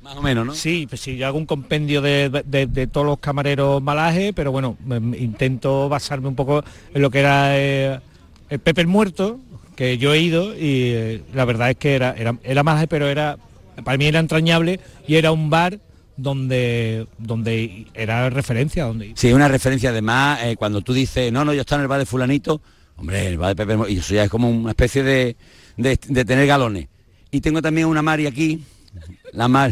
más o menos, ¿no? Sí, pues sí, yo hago un compendio de, de- de todos los camareros malajes, pero bueno, intento basarme un poco en lo que era eh, el Pepe el Muerto, que yo he ido y eh, la verdad es que era, era, era malaje, pero era para mí era entrañable y era un bar donde donde era referencia, donde Sí, una referencia además, eh, cuando tú dices, no, no, yo estoy en el bar de fulanito, hombre, el bar de Pepe, y eso ya es como una especie de, de- de tener galones. Y tengo también una Mari aquí, la Mar.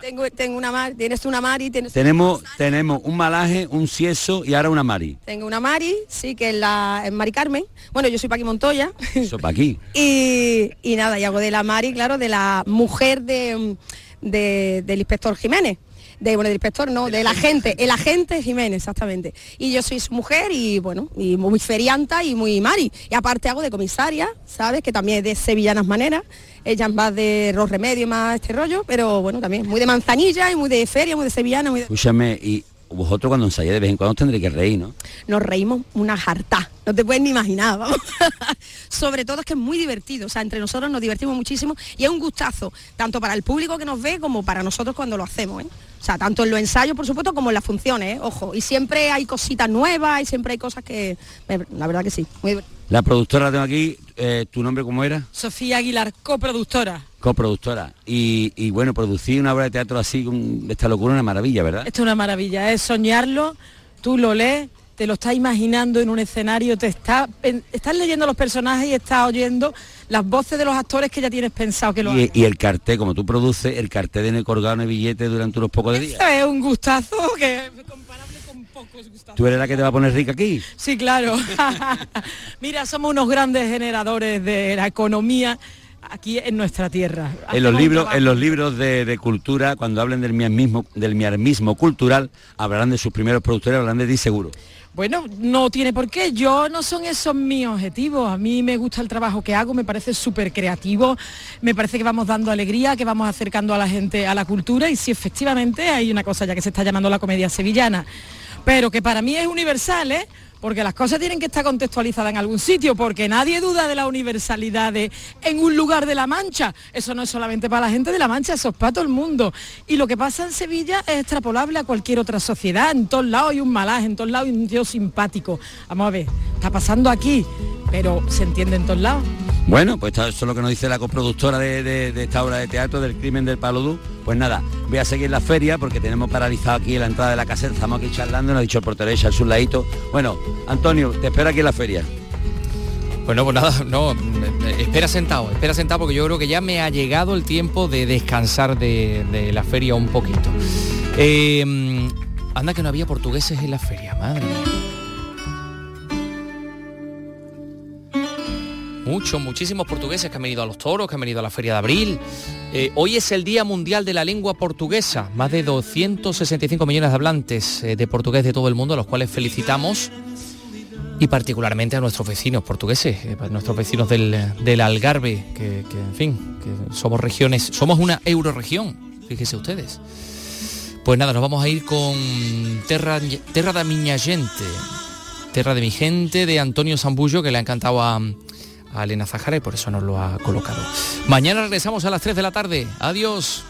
Tengo, tengo una Mari, tienes una Mari, tienes Tenemos, tenemos un malaje, un cieso y ahora una Mari. Tengo una Mari, sí, que es la es Mari Carmen. Bueno, yo soy Paqui Montoya. Eso para aquí. y, y nada, y hago de la Mari, claro, de la mujer de, de- del inspector Jiménez. De, bueno, del inspector, no, del agente, el agente Jiménez, exactamente. Y yo soy su mujer y bueno, y muy ferianta y muy Mari. Y aparte hago de comisaria, ¿sabes? Que también es de sevillanas maneras. Ella más de los remedios, más este rollo, pero bueno, también muy de manzanilla y muy de feria, muy de sevillana, muy de... Escúchame, y vosotros cuando ensayáis de vez en cuando os tendréis que reír, ¿no? nos reímos una jarta, no te puedes ni imaginar, vamos. Sobre todo es que es muy divertido, o sea, entre nosotros nos divertimos muchísimo y es un gustazo, tanto para el público que nos ve como para nosotros cuando lo hacemos, ¿eh? O sea, tanto en los ensayos, por supuesto, como en las funciones, ¿eh? ojo. Y siempre hay cositas nuevas y siempre hay cosas que, la verdad que sí, muy. La productora la tengo aquí, eh, ¿tu nombre cómo era? Sofía Aguilar, coproductora. Coproductora. Y, y bueno, producir una obra de teatro así, con- de esta locura, una maravilla, ¿verdad? Esto es una maravilla, es soñarlo, tú lo lees, te lo estás imaginando en un escenario, te está, estás leyendo los personajes y estás oyendo las voces de los actores que ya tienes pensado que lo. Y, y el cartel, como tú produces, el cartel tiene colgado en el billete durante unos pocos de días. Es un gustazo que ¿Tú eres la que te va a poner rica aquí? Sí, claro. Mira, somos unos grandes generadores de la economía aquí en nuestra tierra. En los libros, en los libros de, de cultura, cuando hablen del miarmismo, del miarmismo cultural, hablarán de sus primeros productores, hablarán de ti seguro. Bueno, no tiene por qué. Yo no son esos mis objetivos. A mí me gusta el trabajo que hago, me parece súper creativo, me parece que vamos dando alegría, que vamos acercando a la gente a la cultura y sí, efectivamente hay una cosa ya que se está llamando la comedia sevillana, pero que para mí es universal, ¿eh? Porque las cosas tienen que estar contextualizadas en algún sitio, porque nadie duda de la universalidad de en un lugar de la Mancha. Eso no es solamente para la gente de la Mancha, eso es para todo el mundo. Y lo que pasa en Sevilla es extrapolable a cualquier otra sociedad. En todos lados hay un malaje, en todos lados hay un tío simpático. Vamos a ver, está pasando aquí, pero se entiende en todos lados. Bueno, pues esto- eso es lo que nos dice la coproductora de, de- de esta obra de teatro del crimen del Palodú. Pues nada, voy a seguir la feria porque tenemos paralizado aquí la entrada de la caseta, estamos aquí charlando, nos ha dicho el portero echa su ladito. Bueno, Antonio, te espero aquí en la feria. Bueno, pues nada, no, espera sentado, espera sentado porque yo creo que ya me ha llegado el tiempo de descansar de, de la feria un poquito. Eh, anda que no había portugueses en la feria, madre mía. Muchos, muchísimos portugueses que han venido a los toros, que han venido a la Feria de Abril. Eh, hoy es el Día Mundial de la Lengua Portuguesa. Más de 265 millones de hablantes eh, de portugués de todo el mundo, a los cuales felicitamos. Y particularmente a nuestros vecinos portugueses, eh, a nuestros vecinos del, del Algarve, que, en fin, que somos regiones, somos una euroregión, fíjense ustedes. Pues nada, nos vamos a ir con Terra, Terra da Miña Gente, Terra de mi gente, de Antonio Zambullo, que le ha encantado a, a Elena por eso nos lo ha colocado. Mañana regresamos a las 3 de la tarde. Adiós.